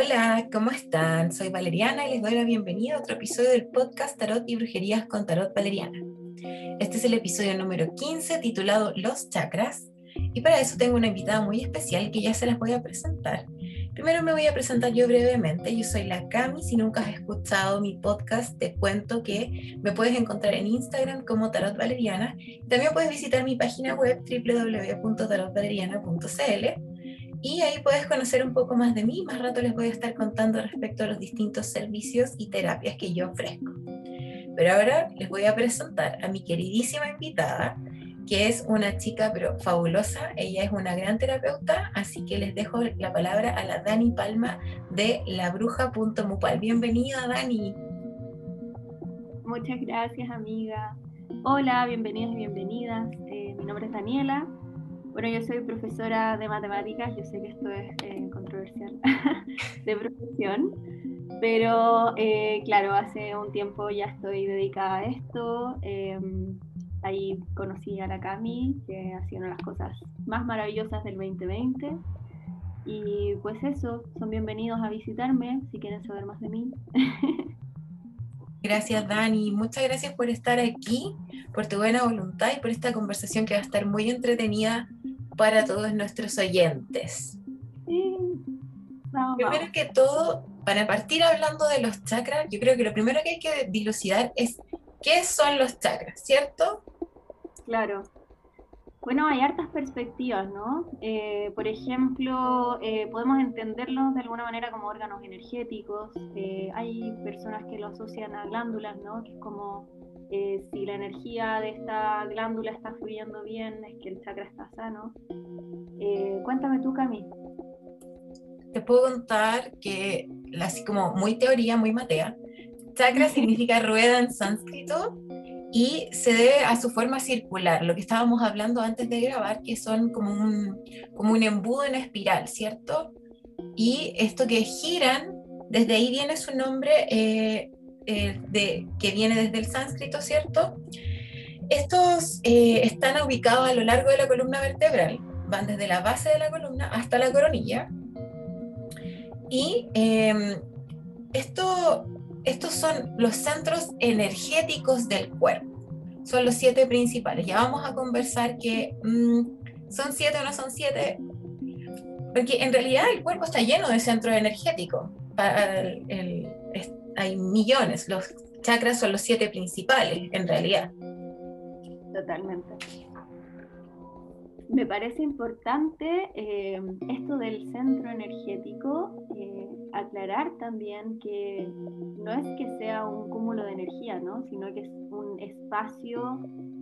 Hola, ¿cómo están? Soy Valeriana y les doy la bienvenida a otro episodio del podcast Tarot y Brujerías con Tarot Valeriana. Este es el episodio número 15 titulado Los chakras y para eso tengo una invitada muy especial que ya se las voy a presentar. Primero me voy a presentar yo brevemente. Yo soy la Cami. Si nunca has escuchado mi podcast, te cuento que me puedes encontrar en Instagram como Tarot Valeriana. También puedes visitar mi página web www.tarotvaleriana.cl y ahí puedes conocer un poco más de mí. Más rato les voy a estar contando respecto a los distintos servicios y terapias que yo ofrezco. Pero ahora les voy a presentar a mi queridísima invitada, que es una chica pero fabulosa. Ella es una gran terapeuta, así que les dejo la palabra a la Dani Palma de labruja.mupal. Bienvenida, Dani. Muchas gracias, amiga. Hola, bienvenidos y bienvenidas. Eh, mi nombre es Daniela, bueno, yo soy profesora de matemáticas, yo sé que esto es eh, controversial de profesión, pero eh, claro, hace un tiempo ya estoy dedicada a esto. Em, ahí conocí a la Cami, que ha sido una de las cosas más maravillosas del 2020. Y pues eso, son bienvenidos a visitarme si quieren saber más de mí. Gracias, Dani. Muchas gracias por estar aquí, por tu buena voluntad y por esta conversación que va a estar muy entretenida para todos nuestros oyentes. Primero que todo, para partir hablando de los chakras, yo creo que lo primero que hay que dilucidar es qué son los chakras, ¿cierto? Claro. Bueno, hay hartas perspectivas, ¿no? Eh, por ejemplo, eh, podemos entenderlos de alguna manera como órganos energéticos. Eh, hay personas que lo asocian a glándulas, ¿no? Que es como si la energía de esta glándula está fluyendo bien, es que el chakra está sano. cuéntame tú, Cami. Te puedo contar que, así como muy teoría, muy matea, chakra significa rueda en sánscrito y se debe a su forma circular, lo que estábamos hablando antes de grabar, que son como un, como un embudo en espiral, ¿cierto? Y esto que giran, desde ahí viene su nombre, eh, eh, de, que viene desde el sánscrito, ¿cierto? Estos eh, están ubicados a lo largo de la columna vertebral, van desde la base de la columna hasta la coronilla. Y em, esto estos son los centros energéticos del cuerpo. Son los siete principales. Ya vamos a conversar que mm, son siete o no son siete, porque en realidad el cuerpo está lleno de centros energéticos. Hay millones. Los chakras son los siete principales, en realidad. Totalmente. Me parece importante eh, esto del centro energético, eh, aclarar también que no es que sea un cúmulo de energía, ¿no? sino que es un espacio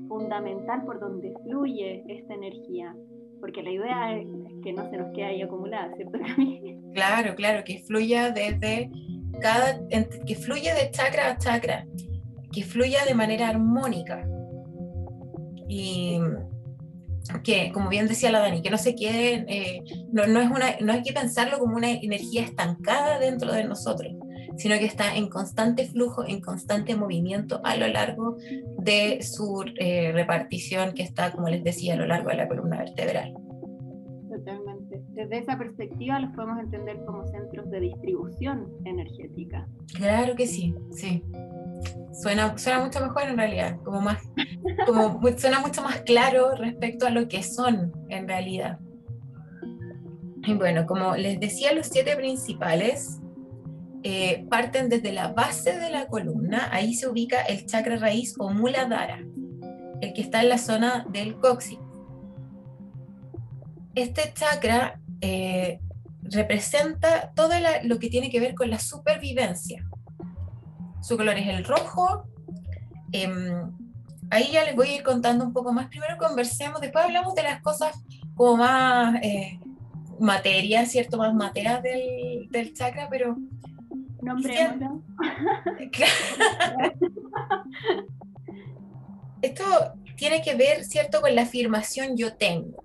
fundamental por donde fluye esta energía, porque la idea es que no se nos quede ahí acumulada, ¿cierto, Claro, claro, que fluya desde que fluya de chakra a chakra, que fluya de manera armónica. Y que, como bien decía la Dani, que no se quede, eh, no, no, es una, no hay que pensarlo como una energía estancada dentro de nosotros, sino que está en constante flujo, en constante movimiento a lo largo de su eh, repartición que está, como les decía, a lo largo de la columna vertebral. Totalmente. Desde esa perspectiva los podemos entender como centros de distribución energética. Claro que sí, sí. Suena, suena mucho mejor en realidad, como más, como suena mucho más claro respecto a lo que son en realidad. Y bueno, como les decía, los siete principales eh, parten desde la base de la columna, ahí se ubica el chakra raíz o muladhara, el que está en la zona del coxis. Este chakra eh, representa todo lo que tiene que ver con la supervivencia, su color es el rojo. Em, ahí ya les voy a ir contando un poco más. Primero conversemos, después hablamos de las cosas como más eh, materia, ¿cierto? Más materia del, del chakra, pero... Nombrémoslo. Esto tiene que ver, ¿cierto?, con la afirmación yo tengo.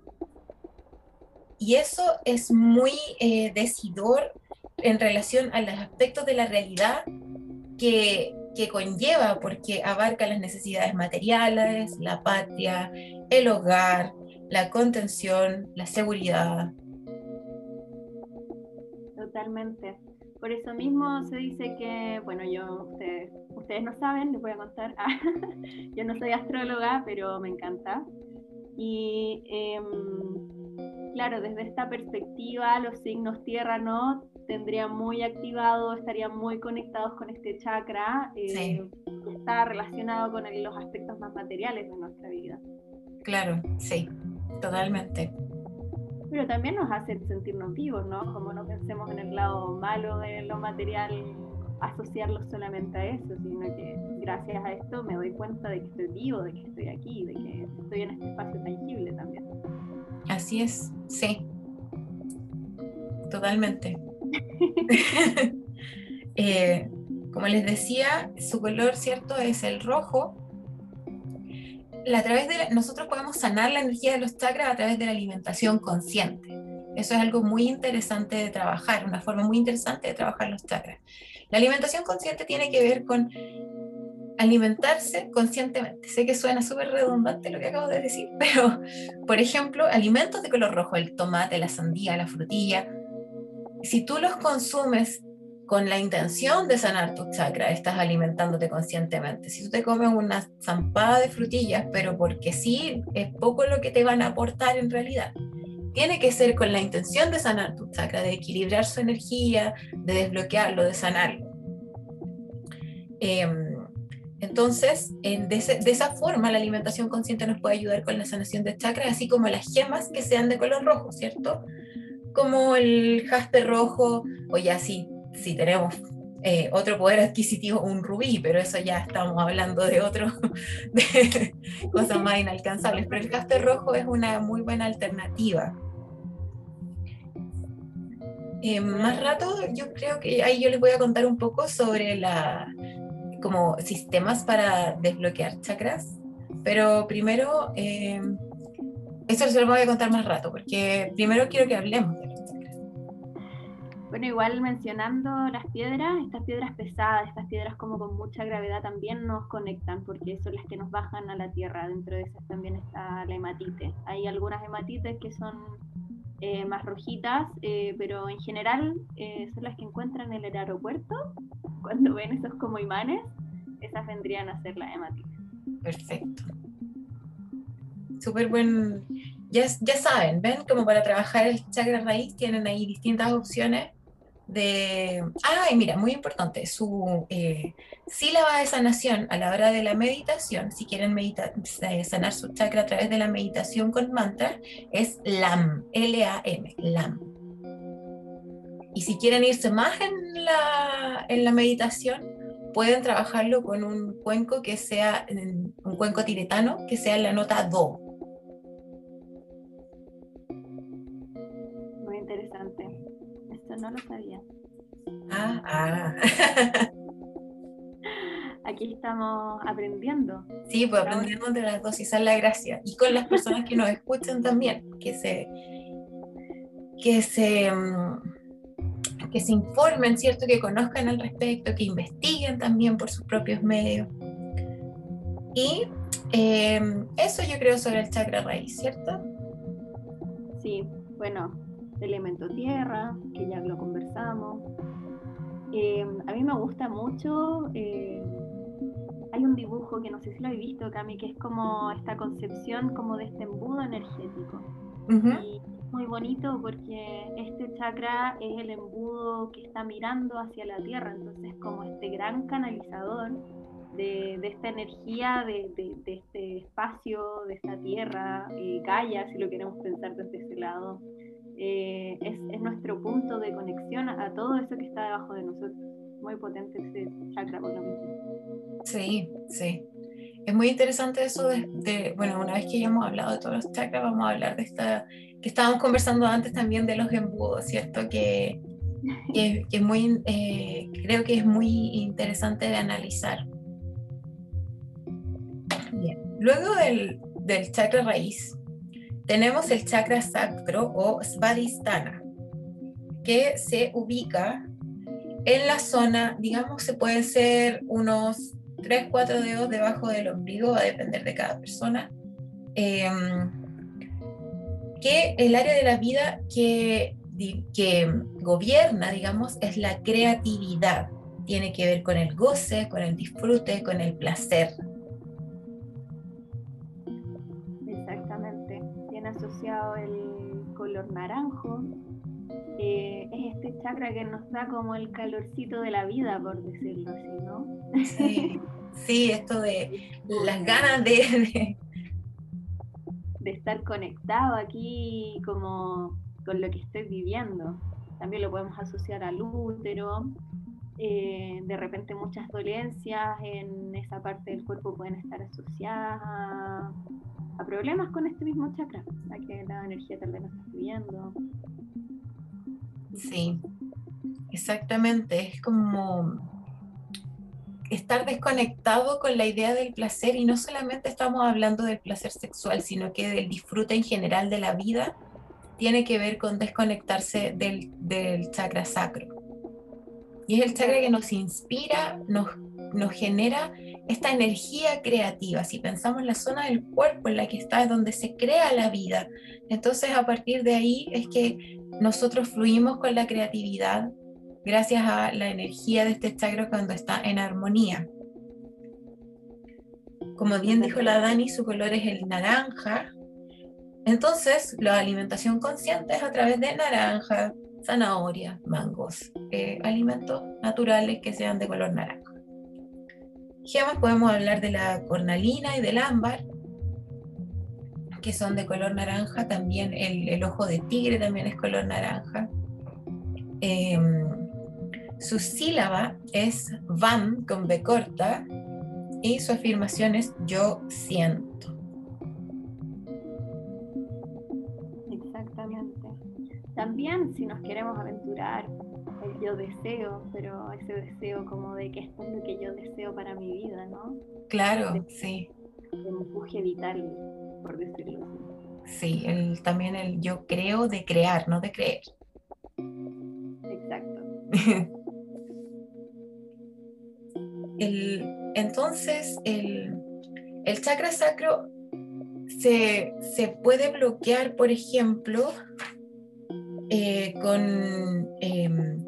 Y eso es muy eh, decidor en relación a los aspectos de la realidad que, conlleva, porque abarca las necesidades materiales, la patria, el hogar, la contención, la seguridad. Totalmente. Por eso mismo se dice que, bueno, yo, ustedes, ustedes no saben, les voy a contar, yo no soy astróloga, pero me encanta. Y em, claro, desde esta perspectiva, los signos tierra no tendrían muy activado, estarían muy conectados con este chakra, eh, que está relacionado con los aspectos más materiales de nuestra vida. Claro, sí, totalmente pero también nos hace sentirnos vivos, ¿no? Como no pensemos en el lado malo de lo material, asociarlo solamente a eso, sino que gracias a esto me doy cuenta de que estoy vivo, de que estoy aquí, de que estoy en este espacio tangible también. Así es, sí. Totalmente. Eh, como les decía, su color, ¿cierto? Es el rojo a través de nosotros podemos sanar la energía de los chakras a través de la alimentación consciente. Eso es algo muy interesante de trabajar, una forma muy interesante de trabajar los chakras. La alimentación consciente tiene que ver con alimentarse conscientemente. Sé que suena súper redundante lo que acabo de decir, pero, por ejemplo, alimentos de color rojo, el tomate, la sandía, la frutilla, si tú los consumes con la intención de sanar tu chakra, estás alimentándote conscientemente. Si tú te comes una zampada de frutillas, pero porque sí, es poco lo que te van a aportar en realidad. Tiene que ser con la intención de sanar tu chakra, de equilibrar su energía, de desbloquearlo, de sanarlo. Em, entonces, de, de, esa forma, la alimentación consciente nos puede ayudar con la sanación de chakras, así como las gemas que sean de color rojo, ¿cierto? Como el jaspe rojo, o ya sí, si tenemos eh, otro poder adquisitivo, un rubí, pero eso ya estamos hablando de otro, de cosas más inalcanzables. Pero el castor rojo es una muy buena alternativa. Eh, más rato, yo creo que ahí yo les voy a contar un poco sobre la, como sistemas para desbloquear chakras, pero primero, eh, eso se lo voy a contar más rato, porque primero quiero que hablemos de bueno, igual mencionando las piedras, estas piedras pesadas, estas piedras como con mucha gravedad también nos conectan porque son las que nos bajan a la tierra. Dentro de esas también está la hematite. Hay algunas hematites que son eh, más rojitas, eh, pero en general eh, son las que encuentran en el aeropuerto. Cuando ven esos como imanes, esas vendrían a ser la hematite. Perfecto. Súper buen. Ya, ya saben, ven, como para trabajar el chakra raíz tienen ahí distintas opciones de, ay, mira, muy importante, su eh, sílaba de sanación a la hora de la meditación, si quieren meditar, eh, sanar su chakra a través de la meditación con mantra, es LAM, L-A-M, LAM. Y si quieren irse más en la, en la meditación, pueden trabajarlo con un cuenco que sea, un cuenco tibetano, que sea la nota Do. No lo sabía. Ah, ah. Aquí estamos aprendiendo. Sí, pues aprendemos de las dos y esa es la gracia. Y con las personas que nos escuchan también, que se, que se, mm, que se informen, ¿cierto? Que conozcan al respecto, que investiguen también por sus propios medios. Y em, eso yo creo sobre el chakra raíz, ¿cierto? Sí, bueno, elemento tierra, que ya lo conversamos, eh, a mí me gusta mucho, eh, hay un dibujo que no sé si lo he visto, Cami, que es como esta concepción como de este embudo energético. Y es muy bonito porque este chakra es el embudo que está mirando hacia la tierra, entonces como este gran canalizador de, esta energía, de, este espacio, de esta tierra, eh, Gaia, si lo queremos pensar desde ese lado. Eh, es, nuestro punto de conexión a, todo eso que está debajo de nosotros. Muy potente ese chakra por lo mismo. Sí, sí. Es muy interesante eso de, bueno, una vez que ya hemos hablado de todos los chakras, vamos a hablar de esta, que estábamos conversando antes también de los embudos, ¿cierto? Que, que, es muy, eh, creo que es muy interesante de analizar. Bien. Luego del, del chakra raíz, tenemos el chakra sacro o svadhisthana, que se ubica en la zona, digamos, se pueden ser unos 3, 4 dedos debajo del ombligo, va a depender de cada persona, eh, que el área de la vida que que gobierna, digamos, es la creatividad. Tiene que ver con el goce, con el disfrute, con el placer. Asociado el color naranjo. es este chakra que nos da como el calorcito de la vida, por decirlo así, ¿no? Sí, sí esto de las ganas de, de estar conectado aquí como con lo que estoy viviendo. También lo podemos asociar al útero. Eh, de repente muchas dolencias en esa parte del cuerpo pueden estar asociadas a, problemas con este mismo chakra, a que la energía tal vez está fluyendo. Sí, exactamente. Es como estar desconectado con la idea del placer y no solamente estamos hablando del placer sexual, sino que del disfrute en general de la vida, tiene que ver con desconectarse del, del chakra sacro. Y es el chakra que nos inspira, nos, nos genera esta energía creativa. Si pensamos en la zona del cuerpo en la que está, es donde se crea la vida. Entonces a partir de ahí es que nosotros fluimos con la creatividad, gracias a la energía de este chakra cuando está en armonía. Como bien dijo la Dani, su color es el naranja. Entonces, la alimentación consciente es a través de naranja, zanahoria, mangos, eh, alimentos naturales que sean de color naranja. Gemas podemos hablar de la cornalina y del ámbar, que son de color naranja. También el, ojo de tigre también es color naranja. Em, su sílaba es van con B corta y su afirmación es yo siento. Exactamente. También si nos queremos aventurar, el yo deseo, pero ese deseo como de que esto es lo que yo deseo para mi vida, ¿no? Claro, sí. El empuje vital, por decirlo así. Sí, el, también el yo creo de crear, no de creer. Exacto. entonces, el, chakra sacro se, puede bloquear, por ejemplo, eh, con em,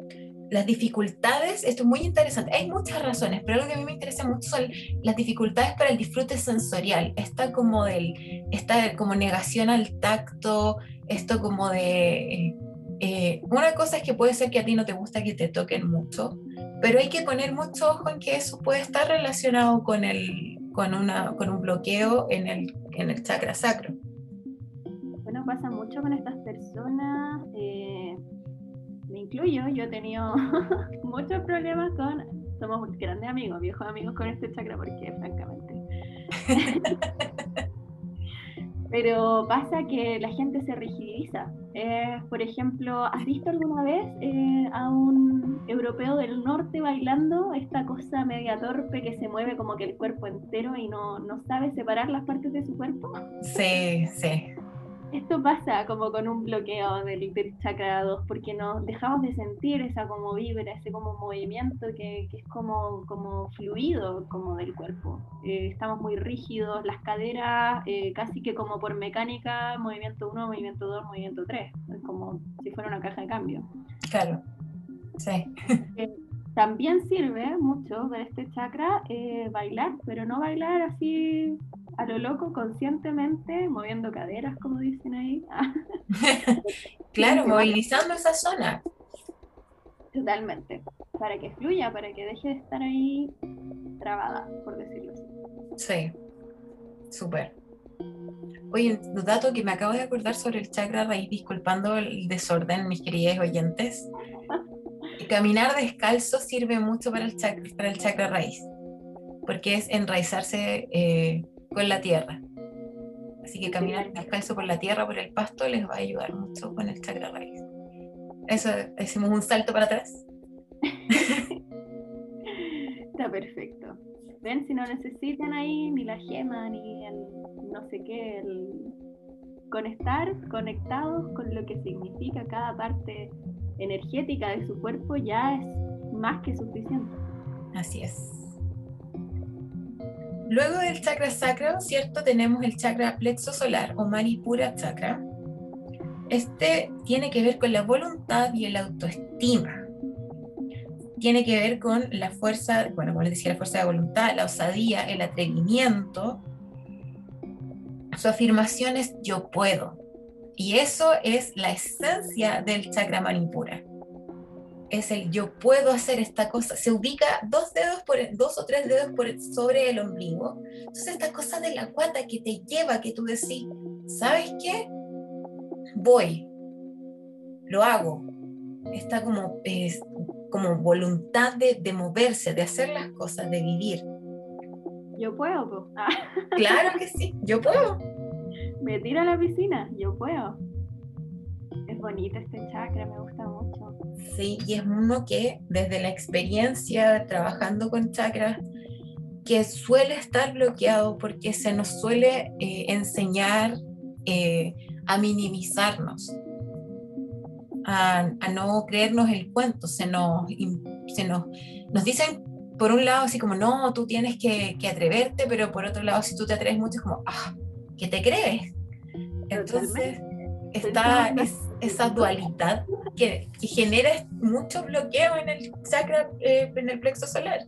las dificultades. Esto es muy interesante. Hay muchas razones, pero lo que a mí me interesa mucho son las dificultades para el disfrute sensorial. Esta como, del, esta como negación al tacto, esto como de... Eh, una cosa es que puede ser que a ti no te gusta que te toquen mucho, pero hay que poner mucho ojo en que eso puede estar relacionado con, el, con, una, con un bloqueo en el, en el chakra sacro. Con estas personas, eh, me incluyo, yo he tenido muchos problemas con, somos grandes amigos, viejos amigos con este chakra, porque francamente pero pasa que la gente se rigidiza. Eh, por ejemplo, ¿has visto alguna vez eh, a un europeo del norte bailando esta cosa media torpe que se mueve como que el cuerpo entero y no, no sabe separar las partes de su cuerpo? Sí, sí esto pasa como con un bloqueo del, chakra 2, porque nos dejamos de sentir esa como vibra, ese como movimiento que, es como, como fluido como del cuerpo. Eh, estamos muy rígidos, las caderas eh, casi que como por mecánica, movimiento 1, movimiento 2, movimiento 3, es como si fuera una caja de cambio. Claro, sí. Eh, también sirve mucho para este chakra bailar, pero no bailar así a lo loco conscientemente, moviendo caderas, como dicen ahí. claro, movilizando esa zona. Totalmente, para que fluya, para que deje de estar ahí trabada, por decirlo así. Sí, súper. Oye, un dato que me acabo de acordar sobre el chakra raíz, disculpando el desorden, mis queridos oyentes. Caminar descalzo sirve mucho para el chakra, para el chakra raíz, porque es enraizarse eh, con la tierra. Así que caminar descalzo por la tierra, por el pasto, les va a ayudar mucho con el chakra raíz. Eso, hicimos un salto para atrás. Está perfecto. Ven, si no necesitan ahí ni la gema, ni el no sé qué, el conectar, conectados con lo que significa cada parte energética de su cuerpo ya es más que suficiente. Así es. Luego del chakra sacro, ¿cierto? Tenemos el chakra plexo solar o Manipura chakra, Este tiene que ver con la voluntad y el autoestima. Tiene que ver con la fuerza, bueno, como les decía, la fuerza de voluntad, la osadía, el atrevimiento. Su afirmación es yo puedo. Y eso es la esencia del chakra manipura es el yo puedo hacer esta cosa, se ubica dos dedos por dos o tres dedos por sobre el ombligo. Entonces esta cosa de la guata que te lleva, que tú decís, ¿sabes qué? Voy, lo hago. Está como, es, como voluntad de, de, moverse, de hacer las cosas, de vivir. Yo puedo. Claro que sí, yo puedo. Me tiro a la piscina, yo puedo. Es bonito este chakra, me gusta mucho. Sí, y es uno que desde la experiencia trabajando con chakras, que suele estar bloqueado porque se nos suele eh, enseñar eh, a minimizarnos, a, no creernos el cuento, se nos, se nos, nos dicen por un lado así como, no, tú tienes que, que, atreverte, pero por otro lado, si tú te atreves mucho, es como, ah, ¿qué te crees? Entonces, está esa dualidad que, genera mucho bloqueo en el chakra, eh, en el plexo solar.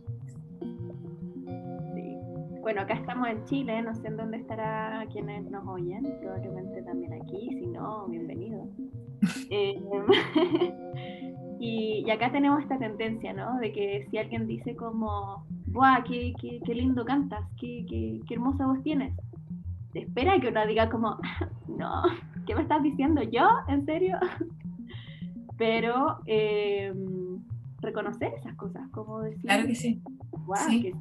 Sí. Bueno, acá estamos en Chile, no sé en dónde estará quienes nos oyen, probablemente también aquí, si no, bienvenido. Eh, y, acá tenemos esta tendencia, ¿no? De que si alguien dice como, ¡buah, qué, qué, lindo cantas! Qué, qué, qué hermosa voz tienes! Espera que uno diga como, no, ¿qué me estás diciendo yo? ¿En serio? Pero eh, reconocer esas cosas, como decir, claro que sí. Wow, que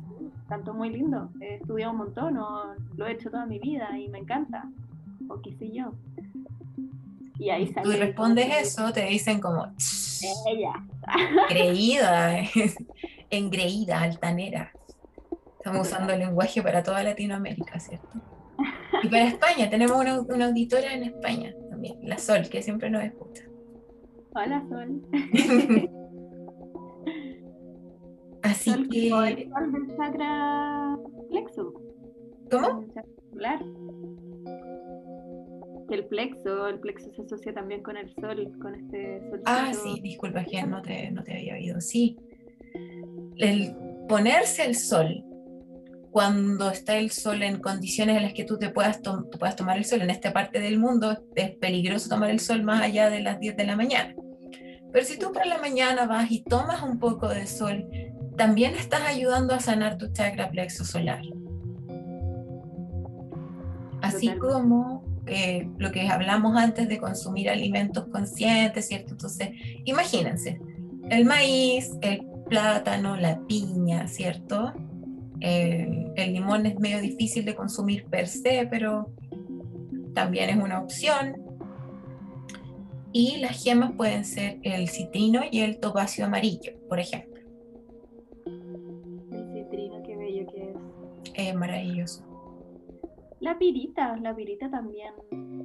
tanto muy lindo, he estudiado un montón, o lo he hecho toda mi vida y me encanta, o qué sé yo. Y ahí sale. Tú respondes eso, te dicen como, ella. creída, engreída, altanera. Estamos usando el lenguaje para toda Latinoamérica, ¿cierto? Y para España, tenemos una, auditora en España también, la Sol, que siempre nos escucha. Hola, Sol. Así que. El sol del chakra plexo. ¿Cómo? Que el plexo, el plexo se asocia también con el sol, con este sol. Ah, sí, disculpa, que no te, no te había oído. Sí. El ponerse el sol cuando está el sol en condiciones en las que tú te puedas, puedas tomar el sol. En esta parte del mundo es peligroso tomar el sol más allá de las 10 de la mañana. Pero si tú por la mañana vas y tomas un poco de sol, también estás ayudando a sanar tu chakra plexo solar. Así como eh, lo que hablamos antes de consumir alimentos conscientes, ¿cierto? Entonces, imagínense, el maíz, el plátano, la piña, ¿cierto? El, limón es medio difícil de consumir per se, pero también es una opción. Y las gemas pueden ser el citrino y el topacio amarillo, por ejemplo. El citrino, qué bello que es. Es maravilloso. La pirita, la pirita también,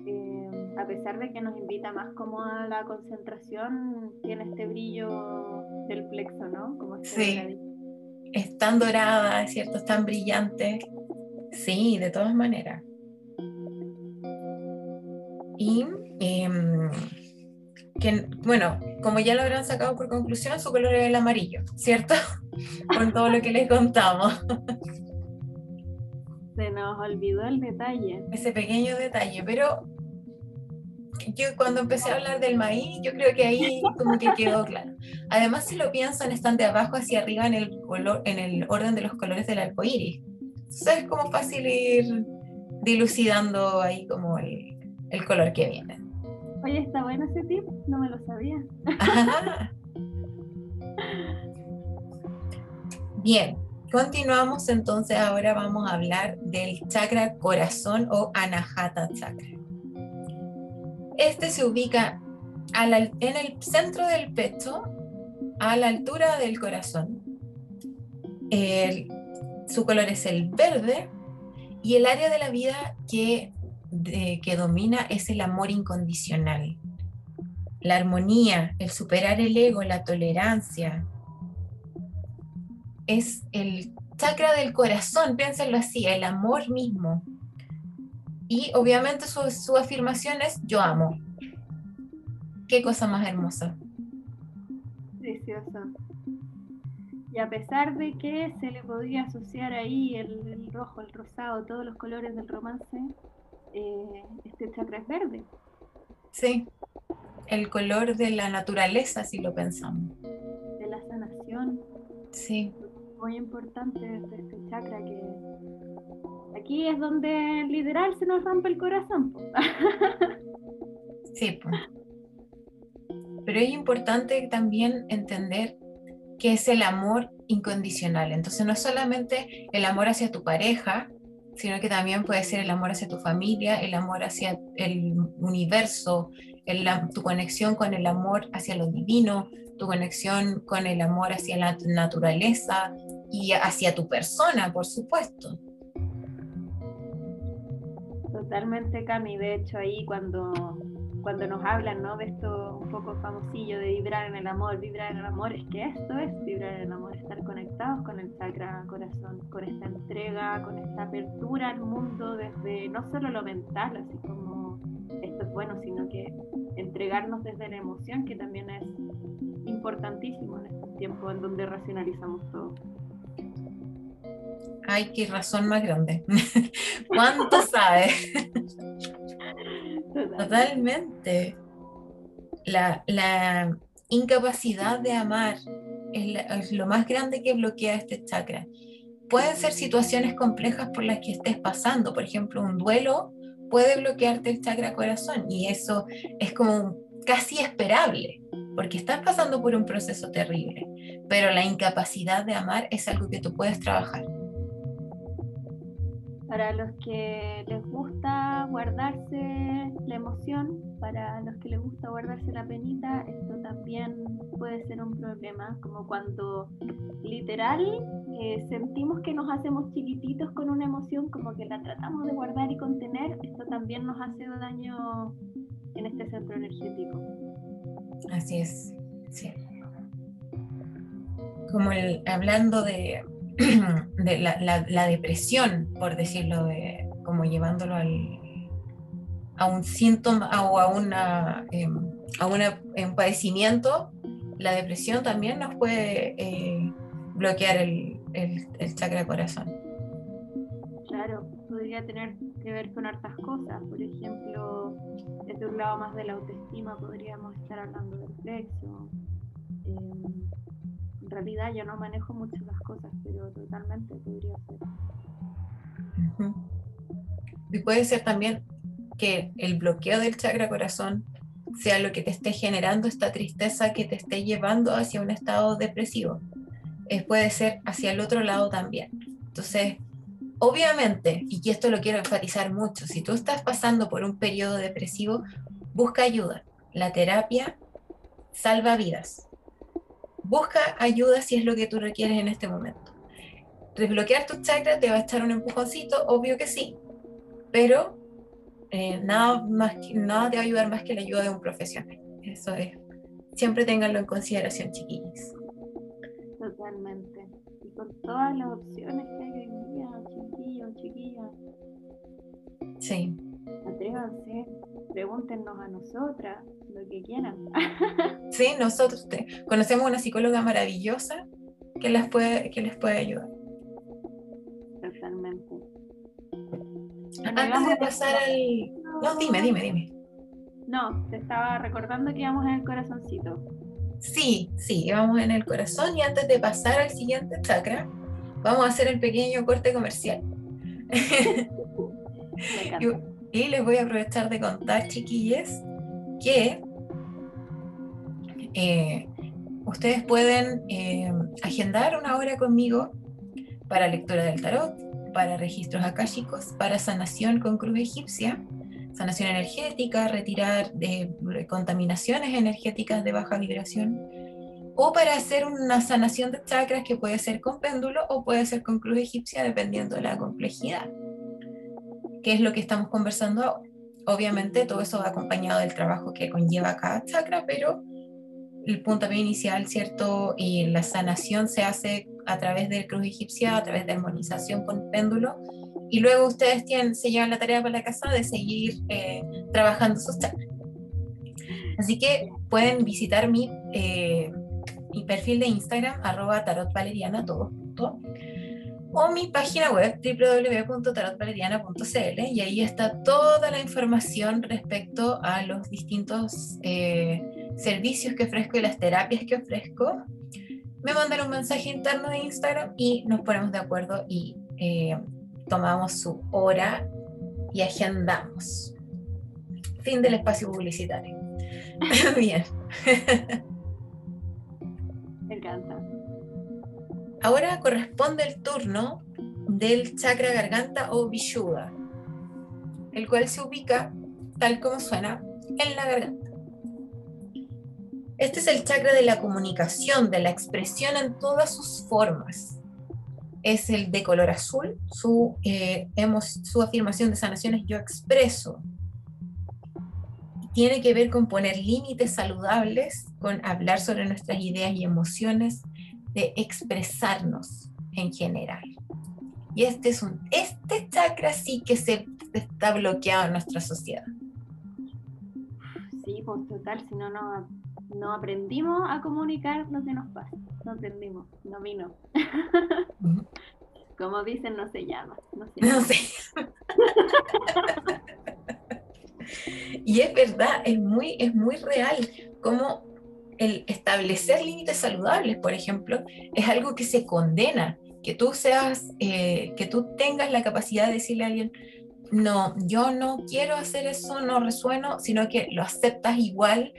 eh, a pesar de que nos invita más como a la concentración, tiene este brillo del plexo, ¿no? Como este sí es tan dorada, es cierto, es tan brillante. Sí, de todas maneras. Y em, que, bueno, como ya lo habrán sacado por conclusión, su color es el amarillo, ¿cierto? Con todo lo que les contamos. Se nos olvidó el detalle. Ese pequeño detalle, pero yo cuando empecé a hablar del maíz, yo creo que ahí como que quedó claro. Además, si lo piensan, están de abajo hacia arriba en el, color, en el orden de los colores del arco iris. Entonces es como fácil ir dilucidando ahí como el, el color que viene. Oye, está bueno ese tip, no me lo sabía. Bien, continuamos entonces. Ahora vamos a hablar del chakra corazón o anahata chakra. Este se ubica en el centro del pecho, a la altura del corazón. su color es el verde y el área de la vida que, que domina es el amor incondicional, la armonía, el superar el ego, la tolerancia. Es el chakra del corazón, piénsenlo así, el amor mismo. Y obviamente su, afirmación es yo amo. qué cosa más hermosa. Precioso. Y a pesar de que se le podría asociar ahí el, rojo, el rosado, todos los colores del romance, eh, este chakra es verde. Sí, el color de la naturaleza, si lo pensamos. De la sanación. Sí. Muy importante este chakra que aquí es donde literal se nos rompe el corazón. sí, pues. Pero es importante también entender que es el amor incondicional. Entonces no es solamente el amor hacia tu pareja, sino que también puede ser el amor hacia tu familia, el amor hacia el universo, tu conexión con el amor hacia lo divino, tu conexión con el amor hacia la naturaleza y hacia tu persona, por supuesto. Totalmente, Cami. De hecho, ahí cuando cuando nos hablan ¿no? de esto un poco famosillo de vibrar en el amor, vibrar en el amor, es que esto es vibrar en el amor, estar conectados con el chakra corazón, con esta entrega, con esta apertura al mundo desde no solo lo mental, así como esto es bueno, sino que entregarnos desde la emoción, que también es importantísimo en estos tiempos en donde racionalizamos todo. Ay, qué razón más grande. ¿Cuánto sabes? Totalmente. La, incapacidad de amar es, lo más grande que bloquea este chakra. Pueden ser situaciones complejas por las que estés pasando, por ejemplo, un duelo puede bloquearte el chakra corazón y eso es como casi esperable, porque estás pasando por un proceso terrible, pero la incapacidad de amar es algo que tú puedes trabajar. Para los que les gusta guardarse la emoción, para los que les gusta guardarse la penita, esto también puede ser un problema, como cuando literal eh, sentimos que nos hacemos chiquititos con una emoción, como que la tratamos de guardar y contener, esto también nos hace daño en este centro energético. Así es, sí. Como el, hablando de de la, depresión, por decirlo, como llevándolo al, a un síntoma o a, una, em, a un padecimiento, la depresión también nos puede eh, bloquear el, el, chakra corazón. Claro, podría tener que ver con hartas cosas. Por ejemplo, desde un lado más de la autoestima podríamos estar hablando del sexo. Em, en realidad yo no manejo mucho las cosas, pero totalmente podría ser. Y puede ser también que el bloqueo del chakra corazón sea lo que te esté generando esta tristeza que te esté llevando hacia un estado depresivo. puede ser hacia el otro lado también. Entonces, obviamente, y esto lo quiero enfatizar mucho, si tú estás pasando por un periodo depresivo, busca ayuda. La terapia salva vidas busca ayuda si es lo que tú requieres en este momento. Desbloquear tus chakras te va a echar un empujoncito, obvio que sí, pero eh, nada, más, nada te va a ayudar más que la ayuda de un profesional. Eso es. Siempre ténganlo en consideración, chiquillos. Totalmente. Y con todas las opciones que hay hoy día, chiquillos, chiquillas. Sí. Atrévanse, pregúntenos a nosotras lo que quieran. sí, nosotros conocemos una psicóloga maravillosa que, las puede, que les puede ayudar. Totalmente. Antes de pasar al... No, dime, dime, dime. No, te estaba recordando que íbamos en el corazoncito. Sí, sí, íbamos en el corazón y antes de pasar al siguiente chakra, vamos a hacer el pequeño corte comercial. y, les voy a aprovechar de contar, chiquilles, que eh, ustedes pueden eh, agendar una hora conmigo para lectura del tarot, para registros akáshicos, para sanación con cruz egipcia, sanación energética, retirar de contaminaciones energéticas de baja vibración, o para hacer una sanación de chakras que puede ser con péndulo o puede ser con cruz egipcia dependiendo de la complejidad, que es lo que estamos conversando. Obviamente todo eso va acompañado del trabajo que conlleva cada chakra, pero el puntapié inicial, ¿cierto? Y la sanación se hace a través del cruz egipcia, a través de armonización con péndulo, y luego ustedes tienen, se llevan la tarea para la casa de seguir eh, trabajando sus chakras. Así que pueden visitar mi, eh, perfil de Instagram, arroba tarotvaleriana, todo junto, o mi página web, www.tarotvaleriana.cl, y ahí está toda la información respecto a los distintos eh, servicios que ofrezco y las terapias que ofrezco. Me mandan un mensaje interno de Instagram y nos ponemos de acuerdo y eh, tomamos su hora y agendamos. Fin del espacio publicitario. Bien. Me encanta. Ahora corresponde el turno del chakra garganta o vishuddha, el cual se ubica, tal como suena, en la garganta. Este es el chakra de la comunicación, de la expresión en todas sus formas. Es el de color azul, su, eh, su afirmación de sanación es yo expreso, tiene que ver con poner límites saludables, con hablar sobre nuestras ideas y emociones, de expresarnos en general. Y este es un este chakra sí que se está bloqueado en nuestra sociedad. Sí, pues total, si no no no aprendimos a comunicar lo que nos pasa. No aprendimos, no vino. Como dicen, no se llama. No, no sé. y es verdad, es muy, es muy real como el establecer límites saludables, por ejemplo, es algo que se condena, que tú seas, eh, que tú tengas la capacidad de decirle a alguien, no, yo no quiero hacer eso, no resueno, sino que lo aceptas igual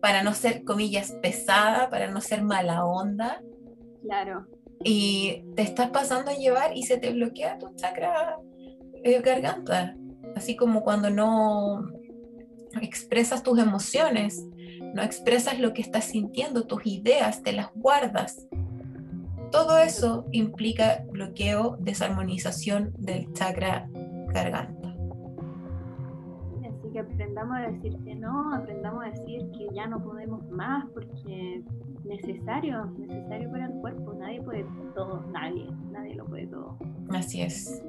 para no ser, comillas, pesada, para no ser mala onda. Claro. Y te estás pasando a llevar y se te bloquea tu chakra eh, garganta. Así como cuando no expresas tus emociones, no expresas lo que estás sintiendo, tus ideas, te las guardas. Todo eso implica bloqueo, desarmonización del chakra garganta. Así que aprendamos a decir que no, aprendamos a decir que ya no podemos más porque necesario, necesario para el cuerpo. Nadie puede todo, nadie, nadie lo puede todo. Así es.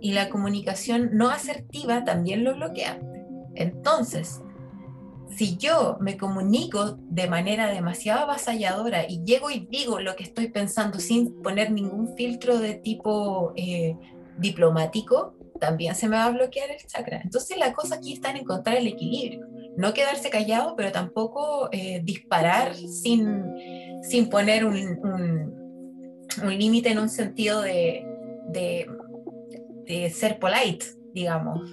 Y la comunicación no asertiva también lo bloquea. Entonces, si yo me comunico de manera demasiado avasalladora y llego y digo lo que estoy pensando sin poner ningún filtro de tipo eh, diplomático, también se me va a bloquear el chakra. Entonces la cosa aquí está en encontrar el equilibrio. No quedarse callado, pero tampoco eh, disparar sin, sin poner un, un, límite en un sentido de, de, de ser polite, digamos.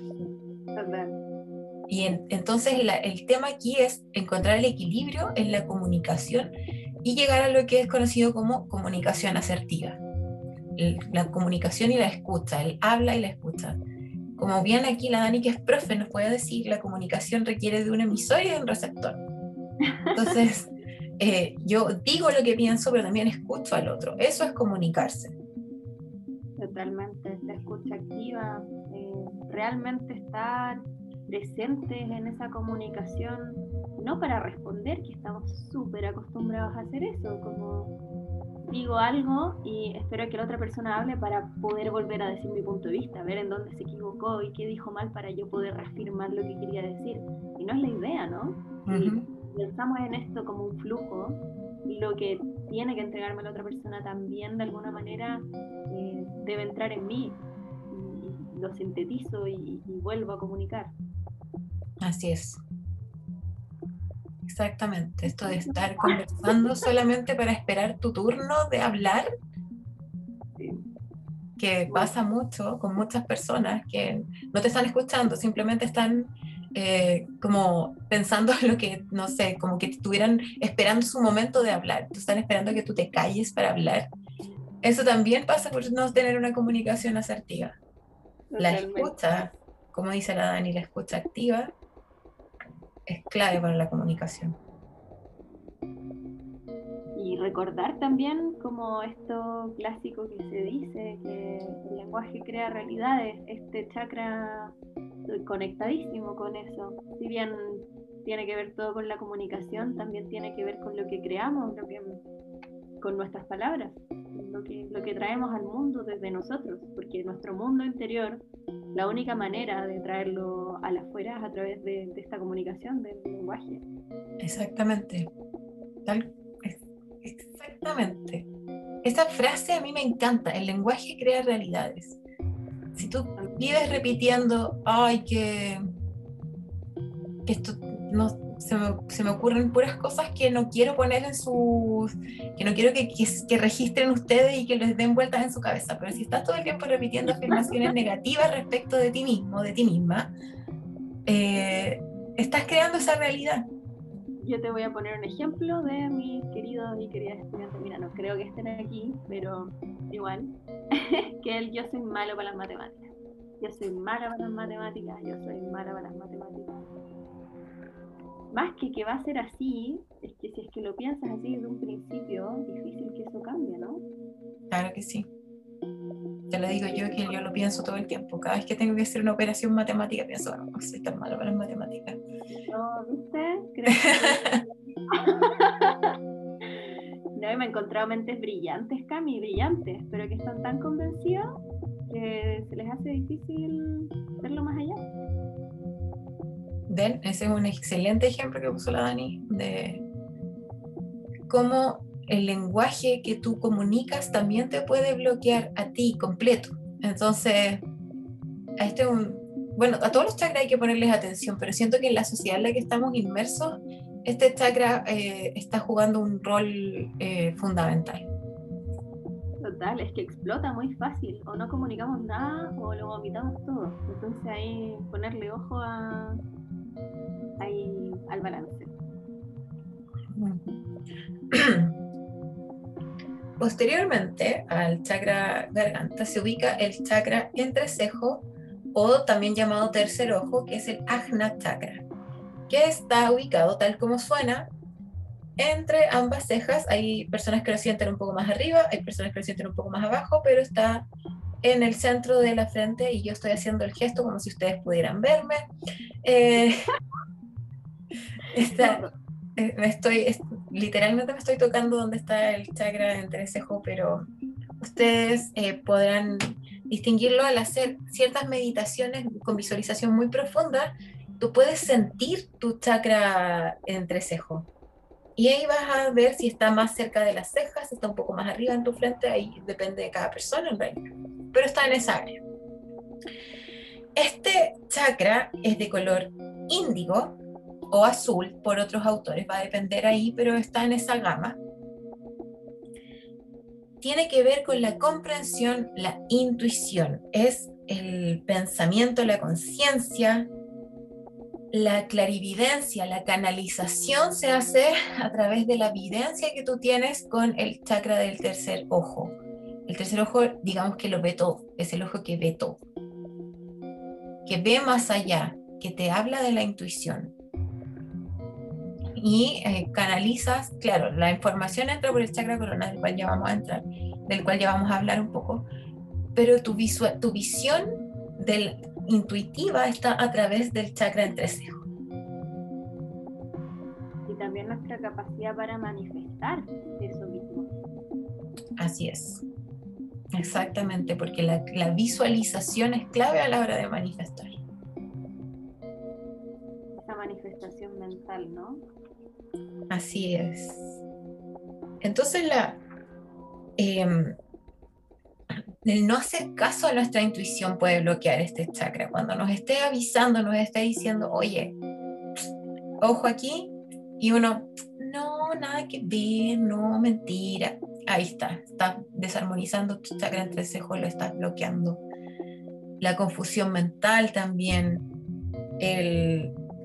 Y entonces el tema aquí es encontrar el equilibrio en la comunicación y llegar a lo que es conocido como comunicación asertiva. la comunicación y la escucha, el habla y la escucha. Como bien aquí la Dani, que es profe, nos puede decir, la comunicación requiere de un emisor y de un receptor. Entonces, eh, yo digo lo que pienso, pero también escucho al otro. Eso es comunicarse. Totalmente, la escucha activa, eh, realmente estar presentes en esa comunicación, no para responder, que estamos súper acostumbrados a hacer eso, como digo algo y espero que la otra persona hable para poder volver a decir mi punto de vista, ver en dónde se equivocó y qué dijo mal para yo poder reafirmar lo que quería decir. Y no es la idea, ¿no? Pensamos en esto como un flujo, lo que tiene que entregarme la otra persona también de alguna manera eh, debe entrar en mí lo sintetizo y vuelvo a comunicar. Así es. Exactamente, esto de estar conversando solamente para esperar tu turno de hablar, que pasa mucho con muchas personas que no te están escuchando, simplemente están eh, como pensando en lo que, no sé, como que estuvieran esperando su momento de hablar, están esperando que tú te calles para hablar. Eso también pasa por no tener una comunicación asertiva. La escucha, como dice la Dani, la escucha activa es clave para la comunicación. Y recordar también como esto clásico que se dice, que el lenguaje crea realidades, este chakra conectadísimo con eso. Si bien tiene que ver todo con la comunicación, también tiene que ver con lo que creamos, lo que, con nuestras palabras, lo que, lo que traemos al mundo desde nosotros, porque nuestro mundo interior la única manera de traerlo a las afuera es a través de, esta comunicación, del lenguaje. Exactamente. Exactamente. Esa frase a mí me encanta, el lenguaje crea realidades. Si tú vives repitiendo, ay, que esto no, se me, se me, ocurren puras cosas que no quiero poner en sus, que no quiero que, que, registren ustedes y que les den vueltas en su cabeza, pero si estás todo el tiempo repitiendo afirmaciones negativas respecto de ti mismo, de ti misma, eh, estás creando esa realidad. Yo te voy a poner un ejemplo de mis queridos y queridas estudiantes. Mira, no creo que estén aquí, pero igual, que el yo soy malo para las matemáticas. Yo soy mala para las matemáticas, yo soy mala para las matemáticas más que que va a ser así, es que si es que lo piensas así desde un principio, difícil que eso cambie, ¿no? Claro que sí. Te lo digo yo que yo lo pienso todo el tiempo. Cada vez que tengo que hacer una operación matemática, pienso, no, soy tan malo para las matemáticas. No, ¿viste? Creo no, me he encontrado mentes brillantes, Cami, brillantes, pero que están tan convencidos que se les hace difícil verlo más allá ese es un excelente ejemplo que puso la Dani de cómo el lenguaje que tú comunicas también te puede bloquear a ti completo. Entonces, a este un, bueno, a todos los chakras hay que ponerles atención, pero siento que en la sociedad en la que estamos inmersos, este chakra eh, está jugando un rol eh, fundamental. Total, es que explota muy fácil, o no comunicamos nada o lo vomitamos todo. Entonces ahí ponerle ojo a, ahí al balance. Posteriormente al chakra garganta se ubica el chakra entrecejo o también llamado tercer ojo, que es el Ajna chakra, que está ubicado tal como suena entre ambas cejas. Hay personas que lo sienten un poco más arriba, hay personas que lo sienten un poco más abajo, pero está en el centro de la frente y yo estoy haciendo el gesto como si ustedes pudieran verme. Eh, eh, me estoy, literalmente me estoy tocando donde está el chakra entre cejo, pero ustedes eh, podrán distinguirlo al hacer ciertas meditaciones con visualización muy profunda. Tú puedes sentir tu chakra entre cejo. Y ahí vas a ver si está más cerca de las cejas, si está un poco más arriba en tu frente, ahí depende de cada persona en realidad. Pero está en esa área. Este chakra es de color índigo o azul por otros autores, va a depender ahí, pero está en esa gama. Tiene que ver con la comprensión, la intuición, es el pensamiento, la conciencia, la clarividencia, la canalización se hace a través de la evidencia que tú tienes con el chakra del tercer ojo. El tercer ojo, digamos que lo ve todo, es el ojo que ve todo, que ve más allá, que te habla de la intuición y eh, canalizas, claro, la información entra por el chakra corona, del cual ya vamos a entrar, del cual ya vamos a hablar un poco, pero tu, tu visión del, intuitiva está a través del chakra entrecejo. Y también nuestra capacidad para manifestar eso mismo. Así es. Exactamente, porque la, la visualización es clave a la hora de manifestar. Esa manifestación mental, ¿no? Así es. Entonces la, em, el no hacer caso a nuestra intuición puede bloquear este chakra. Cuando nos esté avisando, nos esté diciendo, oye, ojo aquí, y uno, no, nada que ver, no, mentira. Ahí está, está desarmonizando tu chakra entre cejo, lo estás bloqueando. La confusión mental también,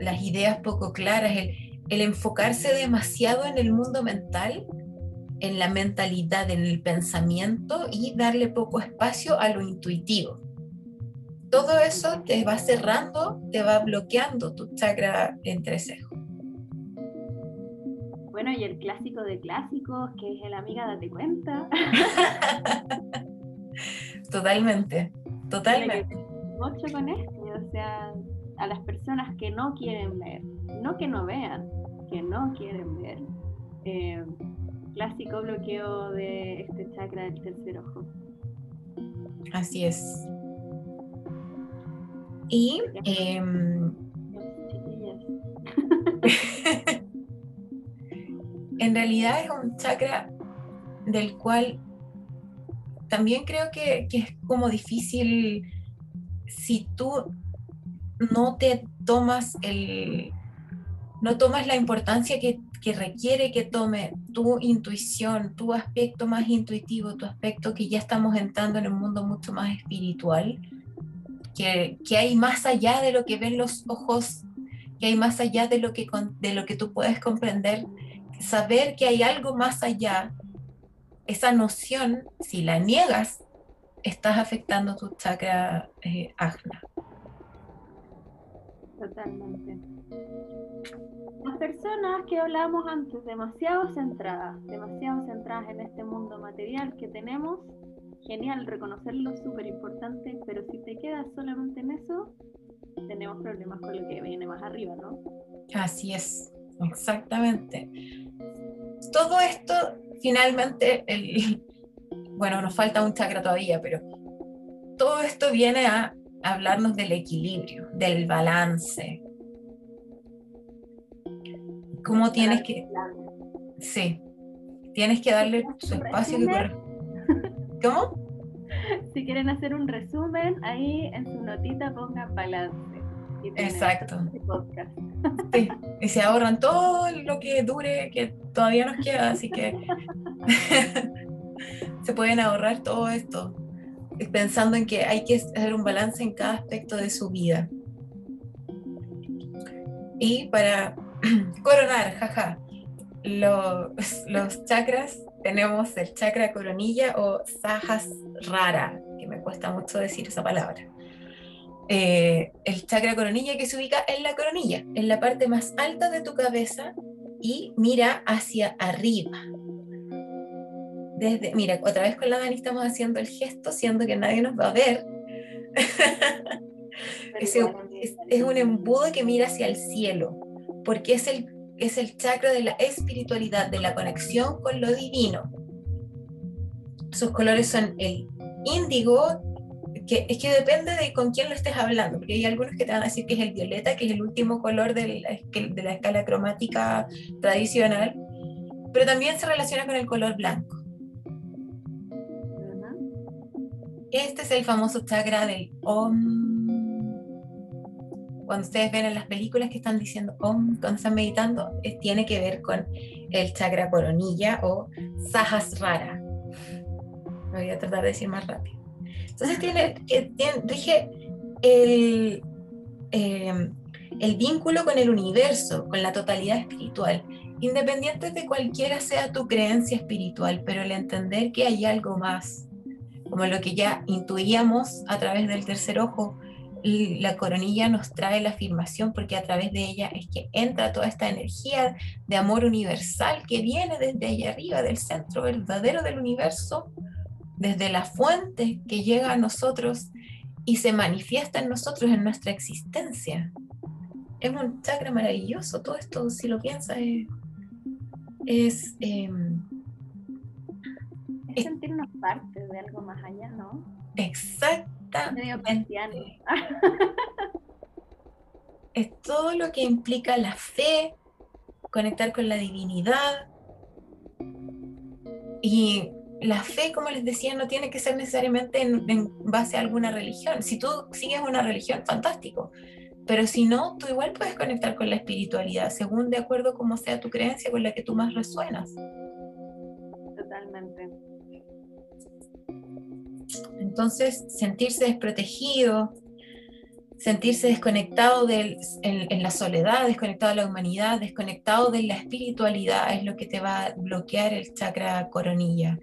las ideas poco claras, el, el enfocarse demasiado en el mundo mental, en la mentalidad, en el pensamiento y darle poco espacio a lo intuitivo. Todo eso te va cerrando, te va bloqueando tu chakra entrecejo. Bueno, y el clásico de clásicos, que es el amiga date cuenta. totalmente, totalmente. Mucho con esto, o sea, a las personas que no quieren ver, no que no vean, que no quieren ver. Eh, clásico bloqueo de este chakra del tercer ojo. Así es. Y en realidad es un chakra del cual también creo que, que, es como difícil si tú no te tomas el no tomas la importancia que, que, requiere que tome tu intuición, tu aspecto más intuitivo, tu aspecto que ya estamos entrando en un mundo mucho más espiritual, que, que hay más allá de lo que ven los ojos, que hay más allá de lo que, de lo que tú puedes comprender, saber que hay algo más allá, esa noción, si la niegas, estás afectando tu chakra eh, ajna. Totalmente. Las personas que hablábamos antes, demasiado centradas, demasiado centradas en este mundo material que tenemos, genial, reconocerlo súper importante, pero si te quedas solamente en eso, tenemos problemas con lo que viene más arriba, ¿no? Así es, exactamente. Todo esto, finalmente, el, bueno, nos falta un chakra todavía, pero todo esto viene a hablarnos del equilibrio, del balance. ¿Cómo tienes que... Sí, tienes que darle su espacio. ¿Cómo? Si quieren hacer un resumen, ahí en su notita pongan balance. Exacto. Sí, y se ahorran todo lo que dure, que todavía nos queda, así que se pueden ahorrar todo esto pensando en que hay que hacer un balance en cada aspecto de su vida. Y para coronar, jaja, los, los chakras, tenemos el chakra coronilla o rara que me cuesta mucho decir esa palabra. Eh, el chakra coronilla que se ubica en la coronilla, en la parte más alta de tu cabeza y mira hacia arriba, desde, mira, otra vez con la Dani estamos haciendo el gesto, siendo que nadie nos va a ver. es, es, un embudo que mira hacia el cielo, porque es el, es el chakra de la espiritualidad, de la conexión con lo divino. Sus colores son el índigo, es que depende de con quién lo estés hablando, porque hay algunos que te van a decir que es el violeta, que es el último color de la escala cromática tradicional, pero también se relaciona con el color blanco. Este es el famoso chakra del Om. Cuando ustedes ven en las películas que están diciendo Om, cuando están meditando, tiene que ver con el chakra coronilla o Sahasrara. Lo voy a tratar de decir más rápido. Entonces tiene, rige el, eh, el vínculo con el universo, con la totalidad espiritual, independiente de cualquiera sea tu creencia espiritual, pero el entender que hay algo más como lo que ya intuíamos a través del tercer ojo, la coronilla nos trae la afirmación porque a través de ella es que entra toda esta energía de amor universal que viene desde allá arriba, del centro verdadero del universo, desde la fuente que llega a nosotros y se manifiesta en nosotros, en nuestra existencia. Es un chakra maravilloso, todo esto, si lo piensas, es... Em, es sentirnos parte de algo más allá, ¿no? Exactamente. es todo lo que implica la fe, conectar con la divinidad. Y la fe, como les decía, no tiene que ser necesariamente en, base a alguna religión. Si tú sigues una religión, fantástico. Pero si no, tú igual puedes conectar con la espiritualidad, según de acuerdo como sea tu creencia con la que tú más resuenas. Totalmente. Entonces, sentirse desprotegido, sentirse desconectado en, la soledad, desconectado de la humanidad, desconectado de la espiritualidad es lo que te va a bloquear el chakra coronilla.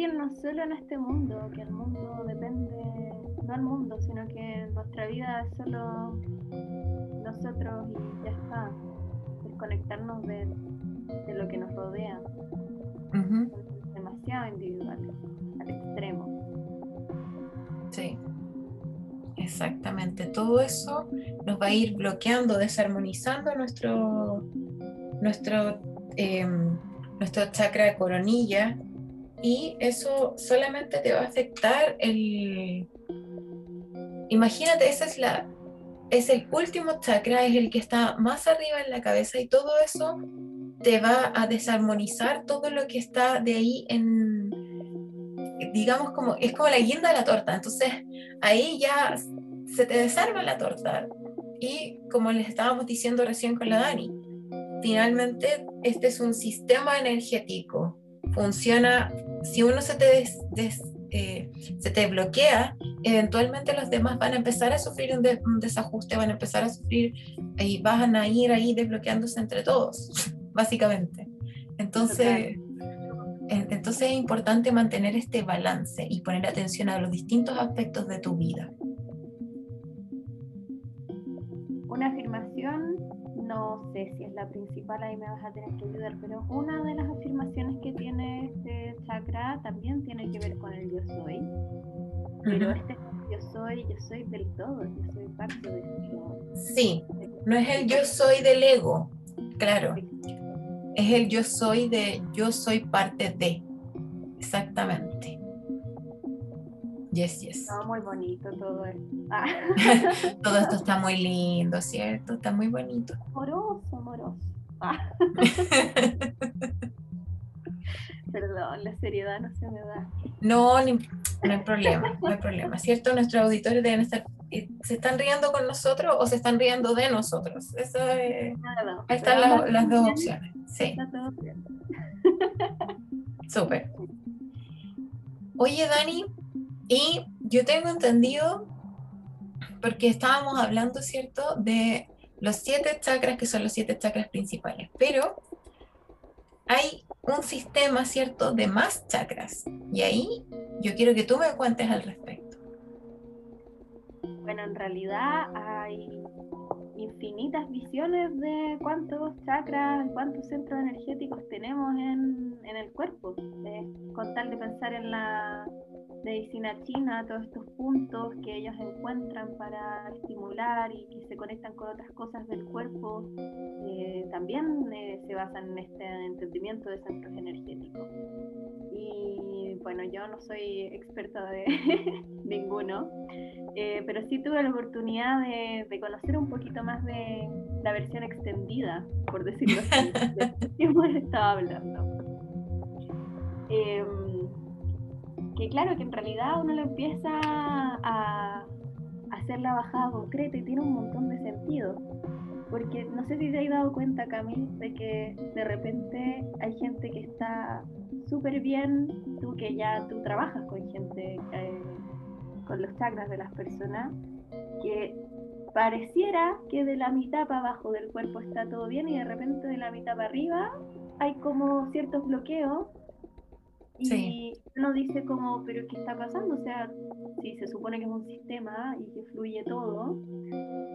Sentirnos solo en este mundo, que el mundo depende, no el mundo, sino que nuestra vida es solo nosotros y ya está. Desconectarnos de, lo que nos rodea demasiado individual, al extremo. Sí, exactamente. Todo eso nos va a ir bloqueando, desarmonizando nuestro, nuestro, em, nuestro chakra de coronilla y eso solamente te va a afectar el... Imagínate, esa es la... Es el último chakra, es el que está más arriba en la cabeza y todo eso te va a desarmonizar todo lo que está de ahí en, digamos, como, es como la guinda de la torta. Entonces, ahí ya se te desarma la torta. Y como les estábamos diciendo recién con la Dani, finalmente este es un sistema energético. Funciona, si uno se te, eh, se te bloquea, eventualmente los demás van a empezar a sufrir un, desajuste, van a empezar a sufrir y van a ir ahí desbloqueándose entre todos, básicamente. Entonces, entonces es importante mantener este balance y poner atención a los distintos aspectos de tu vida. No sé si es la principal, ahí me vas a tener que ayudar, pero una de las afirmaciones que tiene este chakra también tiene que ver con el yo soy. Pero este yo soy, yo soy del todo, yo soy parte de yo. Sí, no es el yo soy del ego, claro es el yo soy de yo soy parte de. Exactamente. Yes, yes. Está muy bonito todo esto. Ah. todo esto está muy lindo, ¿cierto? Está muy bonito. Amoroso, amoroso. Ah. Perdón, la seriedad no se me da. No, no hay problema, no hay problema, ¿cierto? Nuestros auditores deben estar, eh, ¿se están riendo con nosotros o se están riendo de nosotros? Eso ahí están las dos opciones. Sí. Súper. Oye, Dani, y yo tengo entendido, porque estábamos hablando, ¿cierto?, de los siete chakras, que son los siete chakras principales, pero hay un sistema, ¿cierto?, de más chakras. Y ahí yo quiero que tú me cuentes al respecto. Bueno, en realidad hay infinitas visiones de cuántos chakras, cuántos centros energéticos tenemos en, el cuerpo. con tal de pensar en la medicina china, todos estos puntos que ellos encuentran para estimular y que se conectan con otras cosas del cuerpo, eh, también eh, se basan en este entendimiento de centros energéticos. Y bueno, yo no soy experta de ninguno, eh, pero sí tuve la oportunidad de, de, conocer un poquito más de la versión extendida, por decirlo así, de estado hablando. Em, que claro, que en realidad uno lo empieza a, hacer la bajada concreta y tiene un montón de sentido. Porque no sé si te has dado cuenta, Camille, de que de repente hay gente que está súper bien, tú que ya tú trabajas con gente, eh, con los chakras de las personas, que pareciera que de la mitad para abajo del cuerpo está todo bien y de repente de la mitad para arriba hay como ciertos bloqueos y uno dice como, pero ¿qué está pasando? O sea, si se supone que es un sistema y que fluye todo,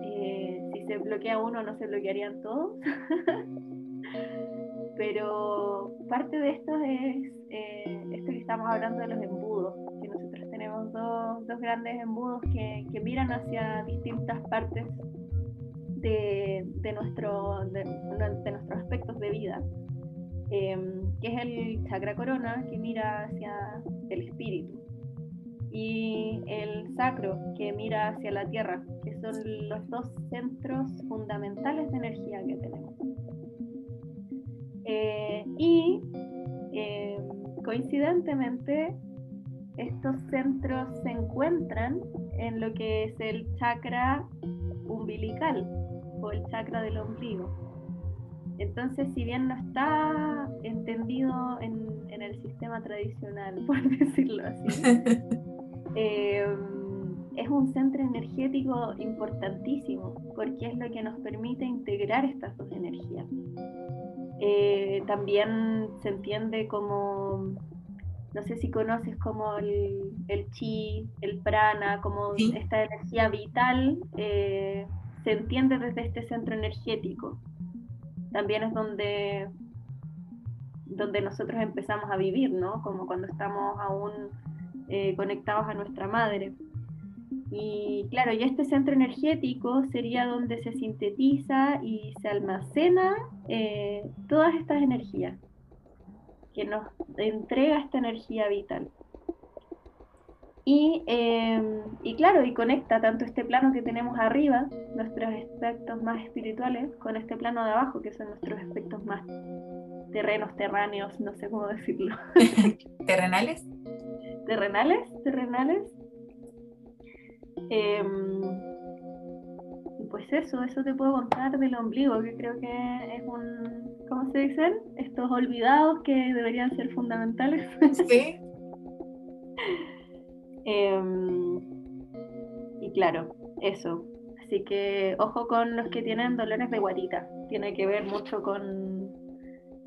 eh, si se bloquea uno, ¿no se bloquearían todos? pero parte de esto es eh, esto que estamos hablando de los embudos, que nosotros tenemos dos, dos grandes embudos que, que, miran hacia distintas partes de, de, nuestro, de, de nuestros aspectos de vida. Em, que es el chakra corona, que mira hacia el espíritu, y el sacro, que mira hacia la tierra, que son los dos centros fundamentales de energía que tenemos. Eh, y em, coincidentemente, estos centros se encuentran en lo que es el chakra umbilical o el chakra del ombligo. Entonces, si bien no está entendido en, el sistema tradicional, por decirlo así, em, es un centro energético importantísimo porque es lo que nos permite integrar estas dos energías. Eh, también se entiende como, no sé si conoces como el, chi, el prana, como esta energía vital, eh, se entiende desde este centro energético también es donde, donde nosotros empezamos a vivir, ¿no? Como cuando estamos aún eh, conectados a nuestra madre. Y claro, y este centro energético sería donde se sintetiza y se almacena eh, todas estas energías. que nos entrega esta energía vital. Y, em, y, claro, y conecta tanto este plano que tenemos arriba, nuestros aspectos más espirituales, con este plano de abajo, que son nuestros aspectos más terrenos, terráneos, no sé cómo decirlo. ¿Terrenales? Terrenales, terrenales. Y pues eso, eso te puedo contar del ombligo, que creo que es un, ¿cómo se dicen? Estos olvidados que deberían ser fundamentales. Sí. Em, y claro, eso. Así que ojo con los que tienen dolores de guarita. Tiene que ver mucho con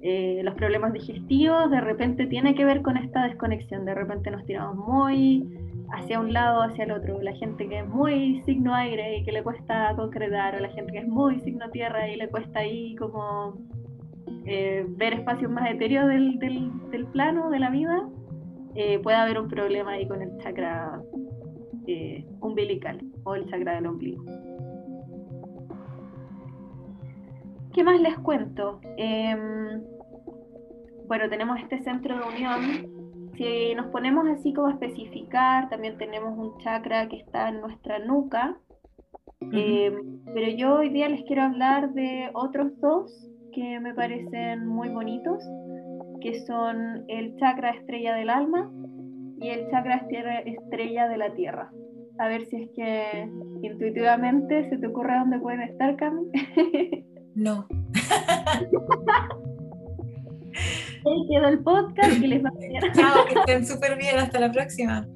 eh, los problemas digestivos. De repente tiene que ver con esta desconexión. De repente nos tiramos muy hacia un lado, hacia el otro. La gente que es muy signo aire y que le cuesta concretar, o la gente que es muy signo tierra y le cuesta ahí como eh, ver espacios más etéreos del, plano de la vida eh, puede haber un problema ahí con el chakra umbilical o el chakra del ombligo. ¿Qué más les cuento? Em, bueno, tenemos este centro de unión. Si nos ponemos así como a especificar, también tenemos un chakra que está en nuestra nuca. Em, pero yo hoy día les quiero hablar de otros dos que me parecen muy bonitos que son el chakra estrella del alma y el chakra estrella de la tierra. A ver si es que intuitivamente se te ocurre dónde pueden estar, Cami. No. Ahí quedó el podcast y les va bien. Chao, que estén súper bien. Hasta la próxima.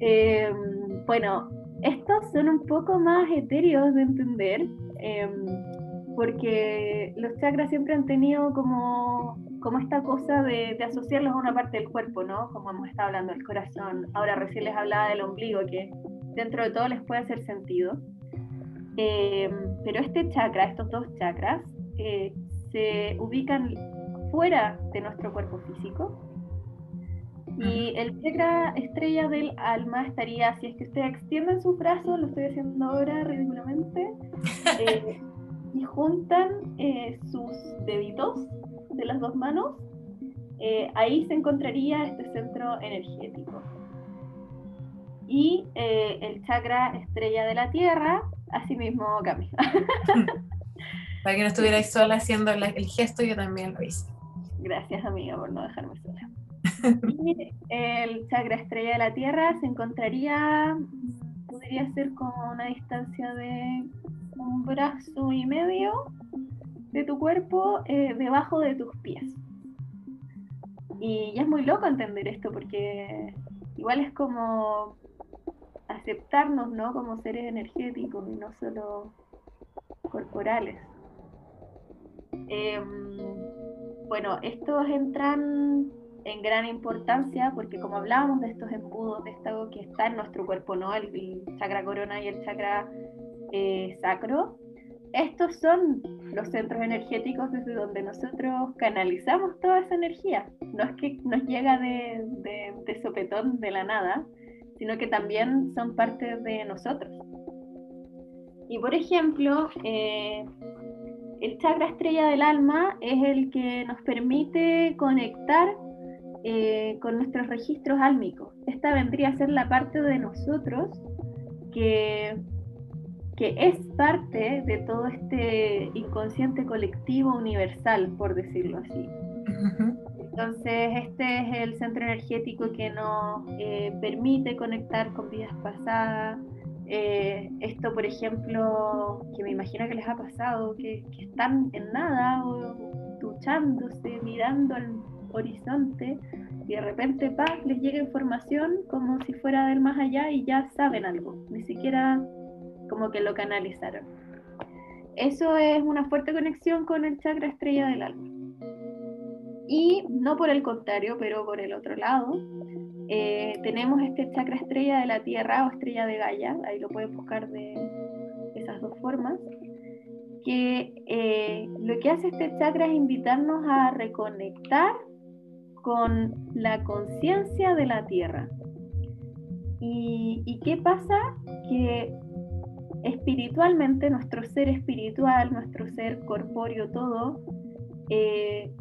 Em, bueno, estos son un poco más etéreos de entender. Em, porque los chakras siempre han tenido como, como esta cosa de, asociarlos a una parte del cuerpo, ¿no? Como hemos estado hablando del corazón, ahora recién les hablaba del ombligo, que dentro de todo les puede hacer sentido. Eh, pero este chakra, estos dos chakras, eh, se ubican fuera de nuestro cuerpo físico. Y el chakra estrella del alma estaría, si es que ustedes extienden sus brazos, lo estoy haciendo ahora ridículamente, eh, y juntan sus deditos de las dos manos, ahí se encontraría este centro energético. Y el chakra estrella de la Tierra, así mismo cambia. Para que no estuvierais sola haciendo el gesto, yo también lo hice. Gracias, amiga, por no dejarme sola. y el chakra estrella de la Tierra se encontraría, podría ser como una distancia de un brazo y medio de tu cuerpo eh, debajo de tus pies. Y ya es muy loco entender esto porque igual es como aceptarnos, ¿no? Como seres energéticos y no solo corporales. Em, bueno, estos entran en gran importancia porque como hablábamos de estos embudos, de esto que está en nuestro cuerpo, ¿no? El, el chakra corona y el chakra eh, sacro, estos son los centros energéticos desde donde nosotros canalizamos toda esa energía. No es que nos llega de, de, sopetón de la nada, sino que también son parte de nosotros. Y por ejemplo, eh, el chakra estrella del alma es el que nos permite conectar eh, con nuestros registros álmicos. Esta vendría a ser la parte de nosotros que que es parte de todo este inconsciente colectivo universal, por decirlo así. Entonces, este es el centro energético que nos eh, permite conectar con vidas pasadas. Eh, esto, por ejemplo, que me imagino que les ha pasado, que, están en nada o duchándose, mirando al horizonte y de repente les llega información como si fuera del más allá y ya saben algo, ni siquiera como que lo canalizaron. Eso es una fuerte conexión con el chakra estrella del alma. Y no por el contrario, pero por el otro lado, eh, tenemos este chakra estrella de la Tierra o estrella de Gaia, ahí lo pueden buscar de esas dos formas, que eh, lo que hace este chakra es invitarnos a reconectar con la conciencia de la Tierra. ¿Y, ¿Y qué pasa? Que espiritualmente, nuestro ser espiritual, nuestro ser corpóreo, todo, eh,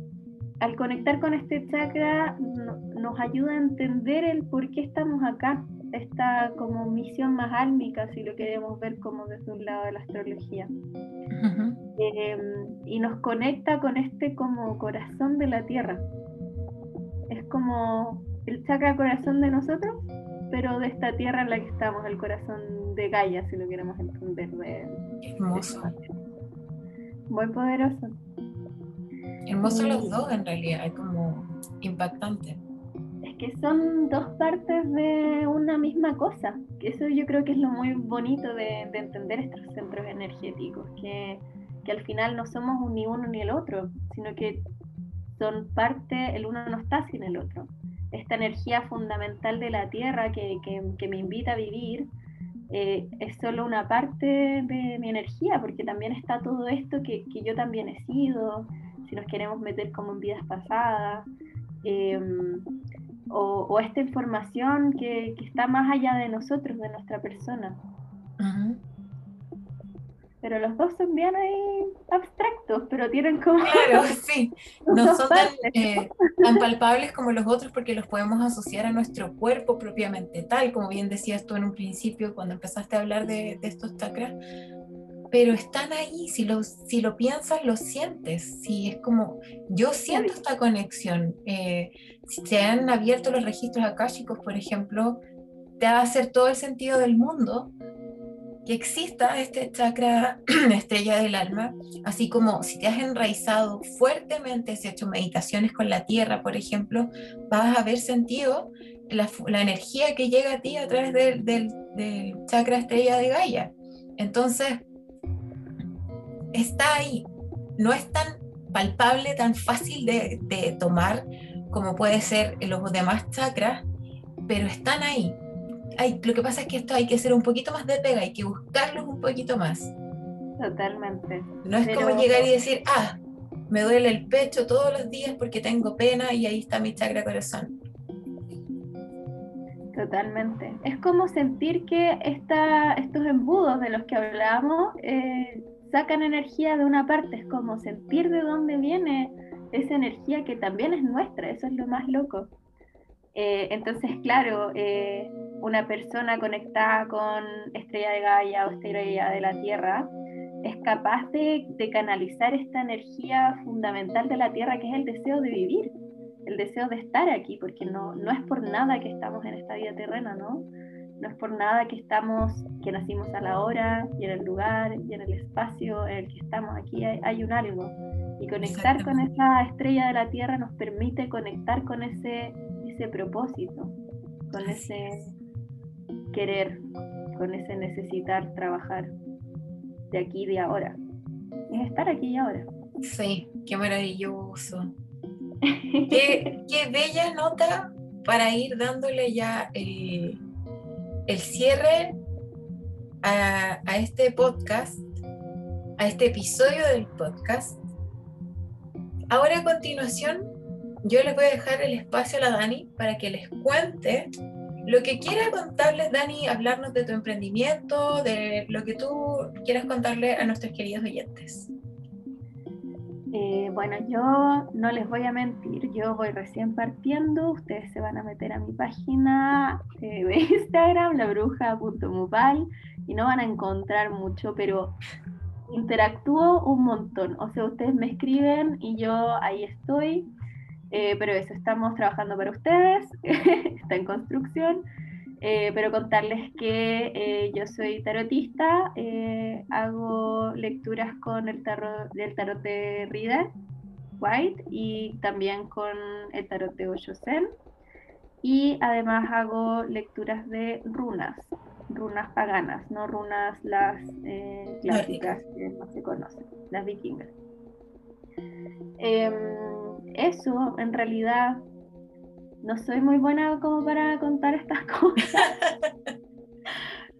al conectar con este chakra nos ayuda a entender el por qué estamos acá, esta como misión más álmica, si lo queremos ver como desde un lado de la astrología. Em, y nos conecta con este como corazón de la tierra. Es como el chakra corazón de nosotros, pero de esta tierra en la que estamos, el corazón de Gaia, si lo queremos entender. De, Hermoso. Muy poderoso. Hermoso los dos en realidad, es como impactante. Es que son dos partes de una misma cosa. Que eso yo creo que es lo muy bonito de, entender estos centros energéticos, que, que, al final no somos ni uno ni el otro, sino que son parte, el uno no está sin el otro. Esta energía fundamental de la Tierra que, que me invita a vivir, eh, es solo una parte de mi energía, porque también está todo esto que, que, yo también he sido, si nos queremos meter como en vidas pasadas, em, o, esta información que, está más allá de nosotros, de nuestra persona. Pero los dos son bien ahí abstractos, pero tienen como... Claro, sí. No son eh, tan, palpables como los otros porque los podemos asociar a nuestro cuerpo propiamente tal, como bien decías tú en un principio cuando empezaste a hablar de, de estos chakras pero están ahí, si lo, si lo piensas, lo sientes, si es como, yo siento esta conexión, eh, si se han abierto los registros akáshicos, por ejemplo, te va a hacer todo el sentido del mundo que exista este chakra estrella del alma, así como si te has enraizado fuertemente, si has hecho meditaciones con la tierra, por ejemplo, vas a ver sentido la, la energía que llega a ti a través del, del, del chakra estrella de Gaia. Entonces, está ahí. No es tan palpable, tan fácil de, tomar como puede ser los demás chakras, pero están ahí. Hay, lo que pasa es que esto hay que hacer un poquito más de pega, hay que buscarlos un poquito más. Totalmente. No es como llegar y decir, ah, me duele el pecho todos los días porque tengo pena y ahí está mi chakra corazón. Totalmente. Es como sentir que esta, estos embudos de los que hablamos eh, sacan energía de una parte, es como sentir de dónde viene esa energía que también es nuestra, eso es lo más loco. Eh, entonces, claro, eh, una persona conectada con estrella de Gaia o estrella de la Tierra es capaz de, de, canalizar esta energía fundamental de la Tierra que es el deseo de vivir, el deseo de estar aquí, porque no, no es por nada que estamos en esta vida terrena, ¿no? No es por nada que estamos, que nacimos a la hora y en el lugar y en el espacio en el que estamos aquí hay, un algo. Y conectar con esa estrella de la Tierra nos permite conectar con ese, ese propósito, con ese querer, con ese necesitar trabajar de aquí y de ahora. Es estar aquí y ahora. Sí, qué maravilloso. qué, qué bella nota para ir dándole ya el, el cierre a, este podcast, a este episodio del podcast. Ahora a continuación, yo les voy a dejar el espacio a la Dani para que les cuente lo que quiera contarles, Dani, hablarnos de tu emprendimiento, de lo que tú quieras contarle a nuestros queridos oyentes. Eh, bueno, yo no les voy a mentir, yo voy recién partiendo, ustedes se van a meter a mi página eh, de Instagram, labruja.mupal, y no van a encontrar mucho, pero interactúo un montón. O sea, ustedes me escriben y yo ahí estoy, eh, pero eso, estamos trabajando para ustedes, está en construcción. Eh, pero contarles que eh, yo soy tarotista, eh, hago lecturas con el tarot, del tarot de Rider White y también con el tarot de Osho Y además hago lecturas de runas, runas paganas, no runas las clásicas que no se conocen, las vikingas. Em, eso en realidad no soy muy buena como para contar estas cosas.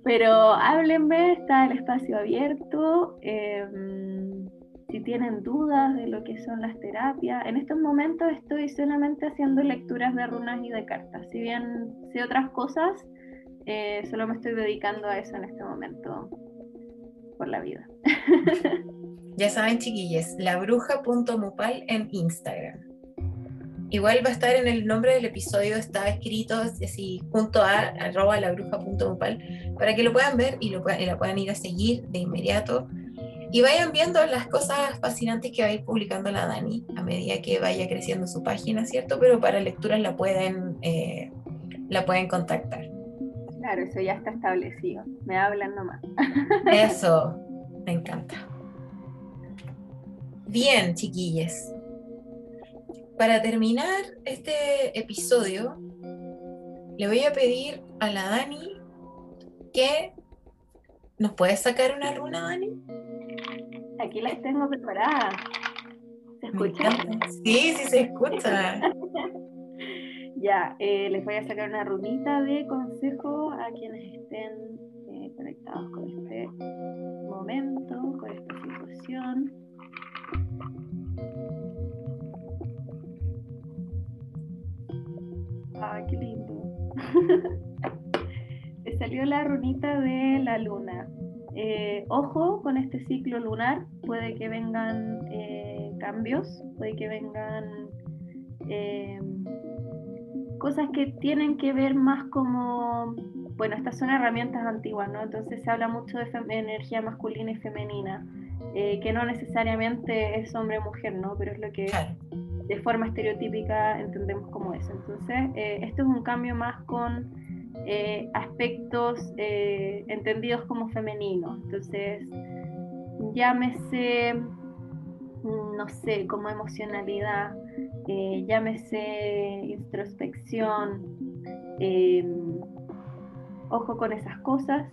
Pero háblenme, está el espacio abierto. Em, si tienen dudas de lo que son las terapias, en estos momentos estoy solamente haciendo lecturas de runas y de cartas. Si bien sé otras cosas, eh, solo me estoy dedicando a eso en este momento por la vida. Ya saben, chiquillas, labruja.mupal en Instagram. Igual va a estar en el nombre del episodio, está escrito así junto a arroba labruja.upal para que lo puedan ver y, lo puedan, y la puedan ir a seguir de inmediato y vayan viendo las cosas fascinantes que va a ir publicando la Dani a medida que vaya creciendo su página, ¿cierto? Pero para lecturas la pueden, eh, la pueden contactar. Claro, eso ya está establecido. Me hablan nomás. Eso, me encanta. Bien, chiquilles. Para terminar este episodio, le voy a pedir a la Dani que nos puede sacar una runa, Dani. Aquí las tengo preparadas. ¿Se escucha? Sí, sí se escucha. ya, eh, les voy a sacar una runita de consejo a quienes estén eh, conectados con este momento, con esta situación. Ay, qué lindo. Le salió la runita de la luna. Eh, ojo con este ciclo lunar, puede que vengan eh, cambios, puede que vengan eh, cosas que tienen que ver más como, bueno, estas son herramientas antiguas, ¿no? Entonces se habla mucho de energía masculina y femenina, que no necesariamente es hombre-mujer, ¿no? Pero es lo que de forma estereotípica entendemos como eso. Entonces, esto es un cambio más con eh, aspectos eh, entendidos como femeninos. Entonces, llámese, no sé, como emocionalidad, eh, llámese introspección, ojo con esas cosas,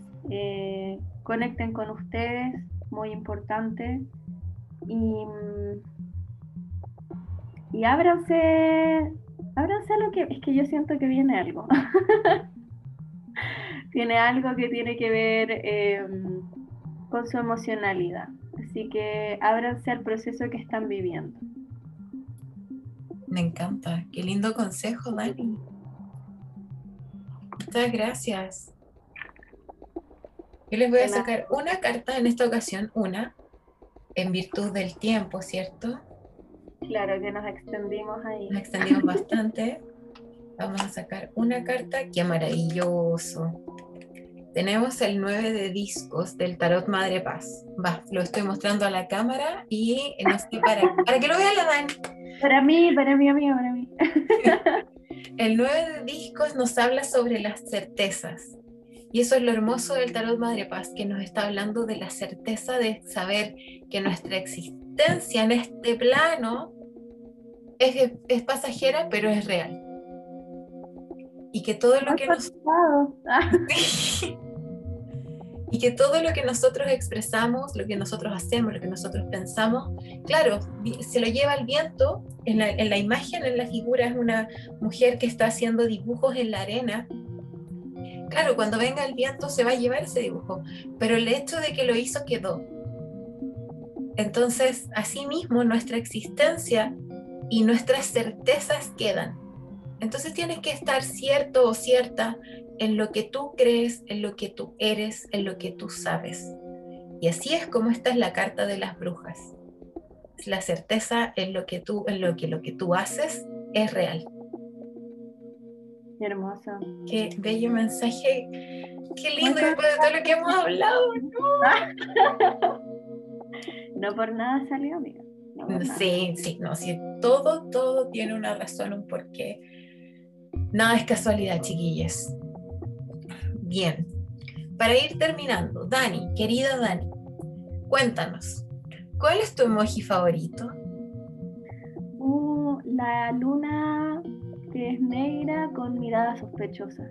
conecten con ustedes, muy importante, y, y ábranse, ábranse a lo que, es que yo siento que viene algo. tiene algo que tiene que ver em, con su emocionalidad. Así que ábranse al proceso que están viviendo. Me encanta. Qué lindo consejo, Dani. Muchas gracias. Yo les voy a sacar una carta en esta ocasión, una, en virtud del tiempo, ¿cierto? Claro, que nos extendimos ahí. Nos extendimos bastante. Vamos a sacar una carta. ¡Qué maravilloso! Tenemos el 9 de discos del Tarot Madre Paz. Va, lo estoy mostrando a la cámara y no sé para, para que lo vea la Dani. Para mí, para mí, amigo, para mí. el 9 de discos nos habla sobre las certezas. Y eso es lo hermoso del Tarot Madre Paz, que nos está hablando de la certeza de saber que nuestra existencia en este plano es, es pasajera, pero es real y que todo lo que nos y que todo lo que nosotros expresamos, lo que nosotros hacemos, lo que nosotros pensamos, claro, se lo lleva el viento. En la, en la imagen, en la figura, es una mujer que está haciendo dibujos en la arena. Claro, cuando venga el viento se va a llevar ese dibujo, pero el hecho de que lo hizo quedó. Entonces, asimismo, nuestra existencia y nuestras certezas quedan. Entonces tienes que estar cierto o cierta en lo que tú crees, en lo que tú eres, en lo que tú sabes. Y así es como esta es la carta de las brujas. La certeza en lo que tú, en lo que lo que tú haces es real. Hermoso. Qué bello mensaje. Qué lindo después de todo lo que hemos hablado. No, por nada salió, amiga. sí, sí, no, sí, todo, todo tiene una razón, un porqué Nada es casualidad, chiquillas. Bien, para ir terminando, Dani, querida Dani, cuéntanos, ¿cuál es tu emoji favorito? Uh, la luna que es negra con mirada sospechosa.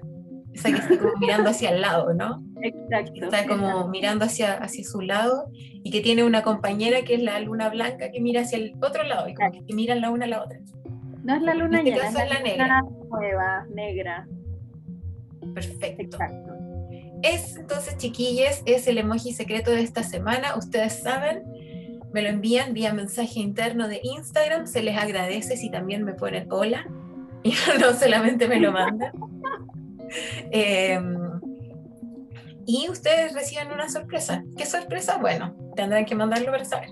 Esa que está como mirando hacia el lado, ¿no? Exacto. Está como mirando hacia, hacia su lado y que tiene una compañera que es la luna blanca que mira hacia el otro lado y como que miran la una a la otra. No es la luna este llena, es la, negra. nueva, negra. Perfecto. Exacto. Es entonces, chiquilles, es el emoji secreto de esta semana. Ustedes saben, me lo envían vía mensaje interno de Instagram. Se les agradece si también me ponen hola y no solamente me lo mandan. Em, y ustedes reciben una sorpresa. ¿Qué sorpresa? Bueno, tendrán que mandarlo para saber.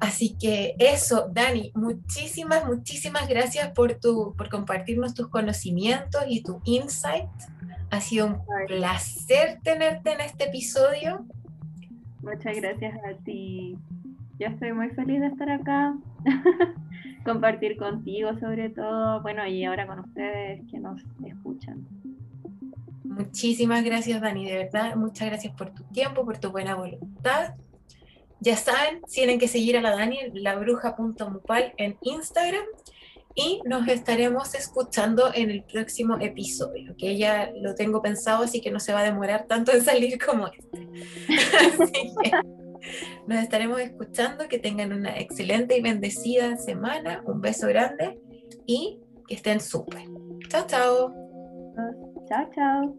Así que eso, Dani, muchísimas, muchísimas gracias por, tu, por compartirnos tus conocimientos y tu insight. Ha sido un placer tenerte en este episodio. Muchas gracias a ti. Yo estoy muy feliz de estar acá, compartir contigo sobre todo, bueno, y ahora con ustedes que nos escuchan. Muchísimas gracias, Dani, de verdad, muchas gracias por tu tiempo, por tu buena voluntad. Ya saben, tienen que seguir a la Dani, labruja.mupal en Instagram y nos estaremos escuchando en el próximo episodio, que ya lo tengo pensado, así que no se va a demorar tanto en salir como este. Nos estaremos escuchando, que tengan una excelente y bendecida semana, un beso grande y que estén súper. Chao, chao. Chao, chao.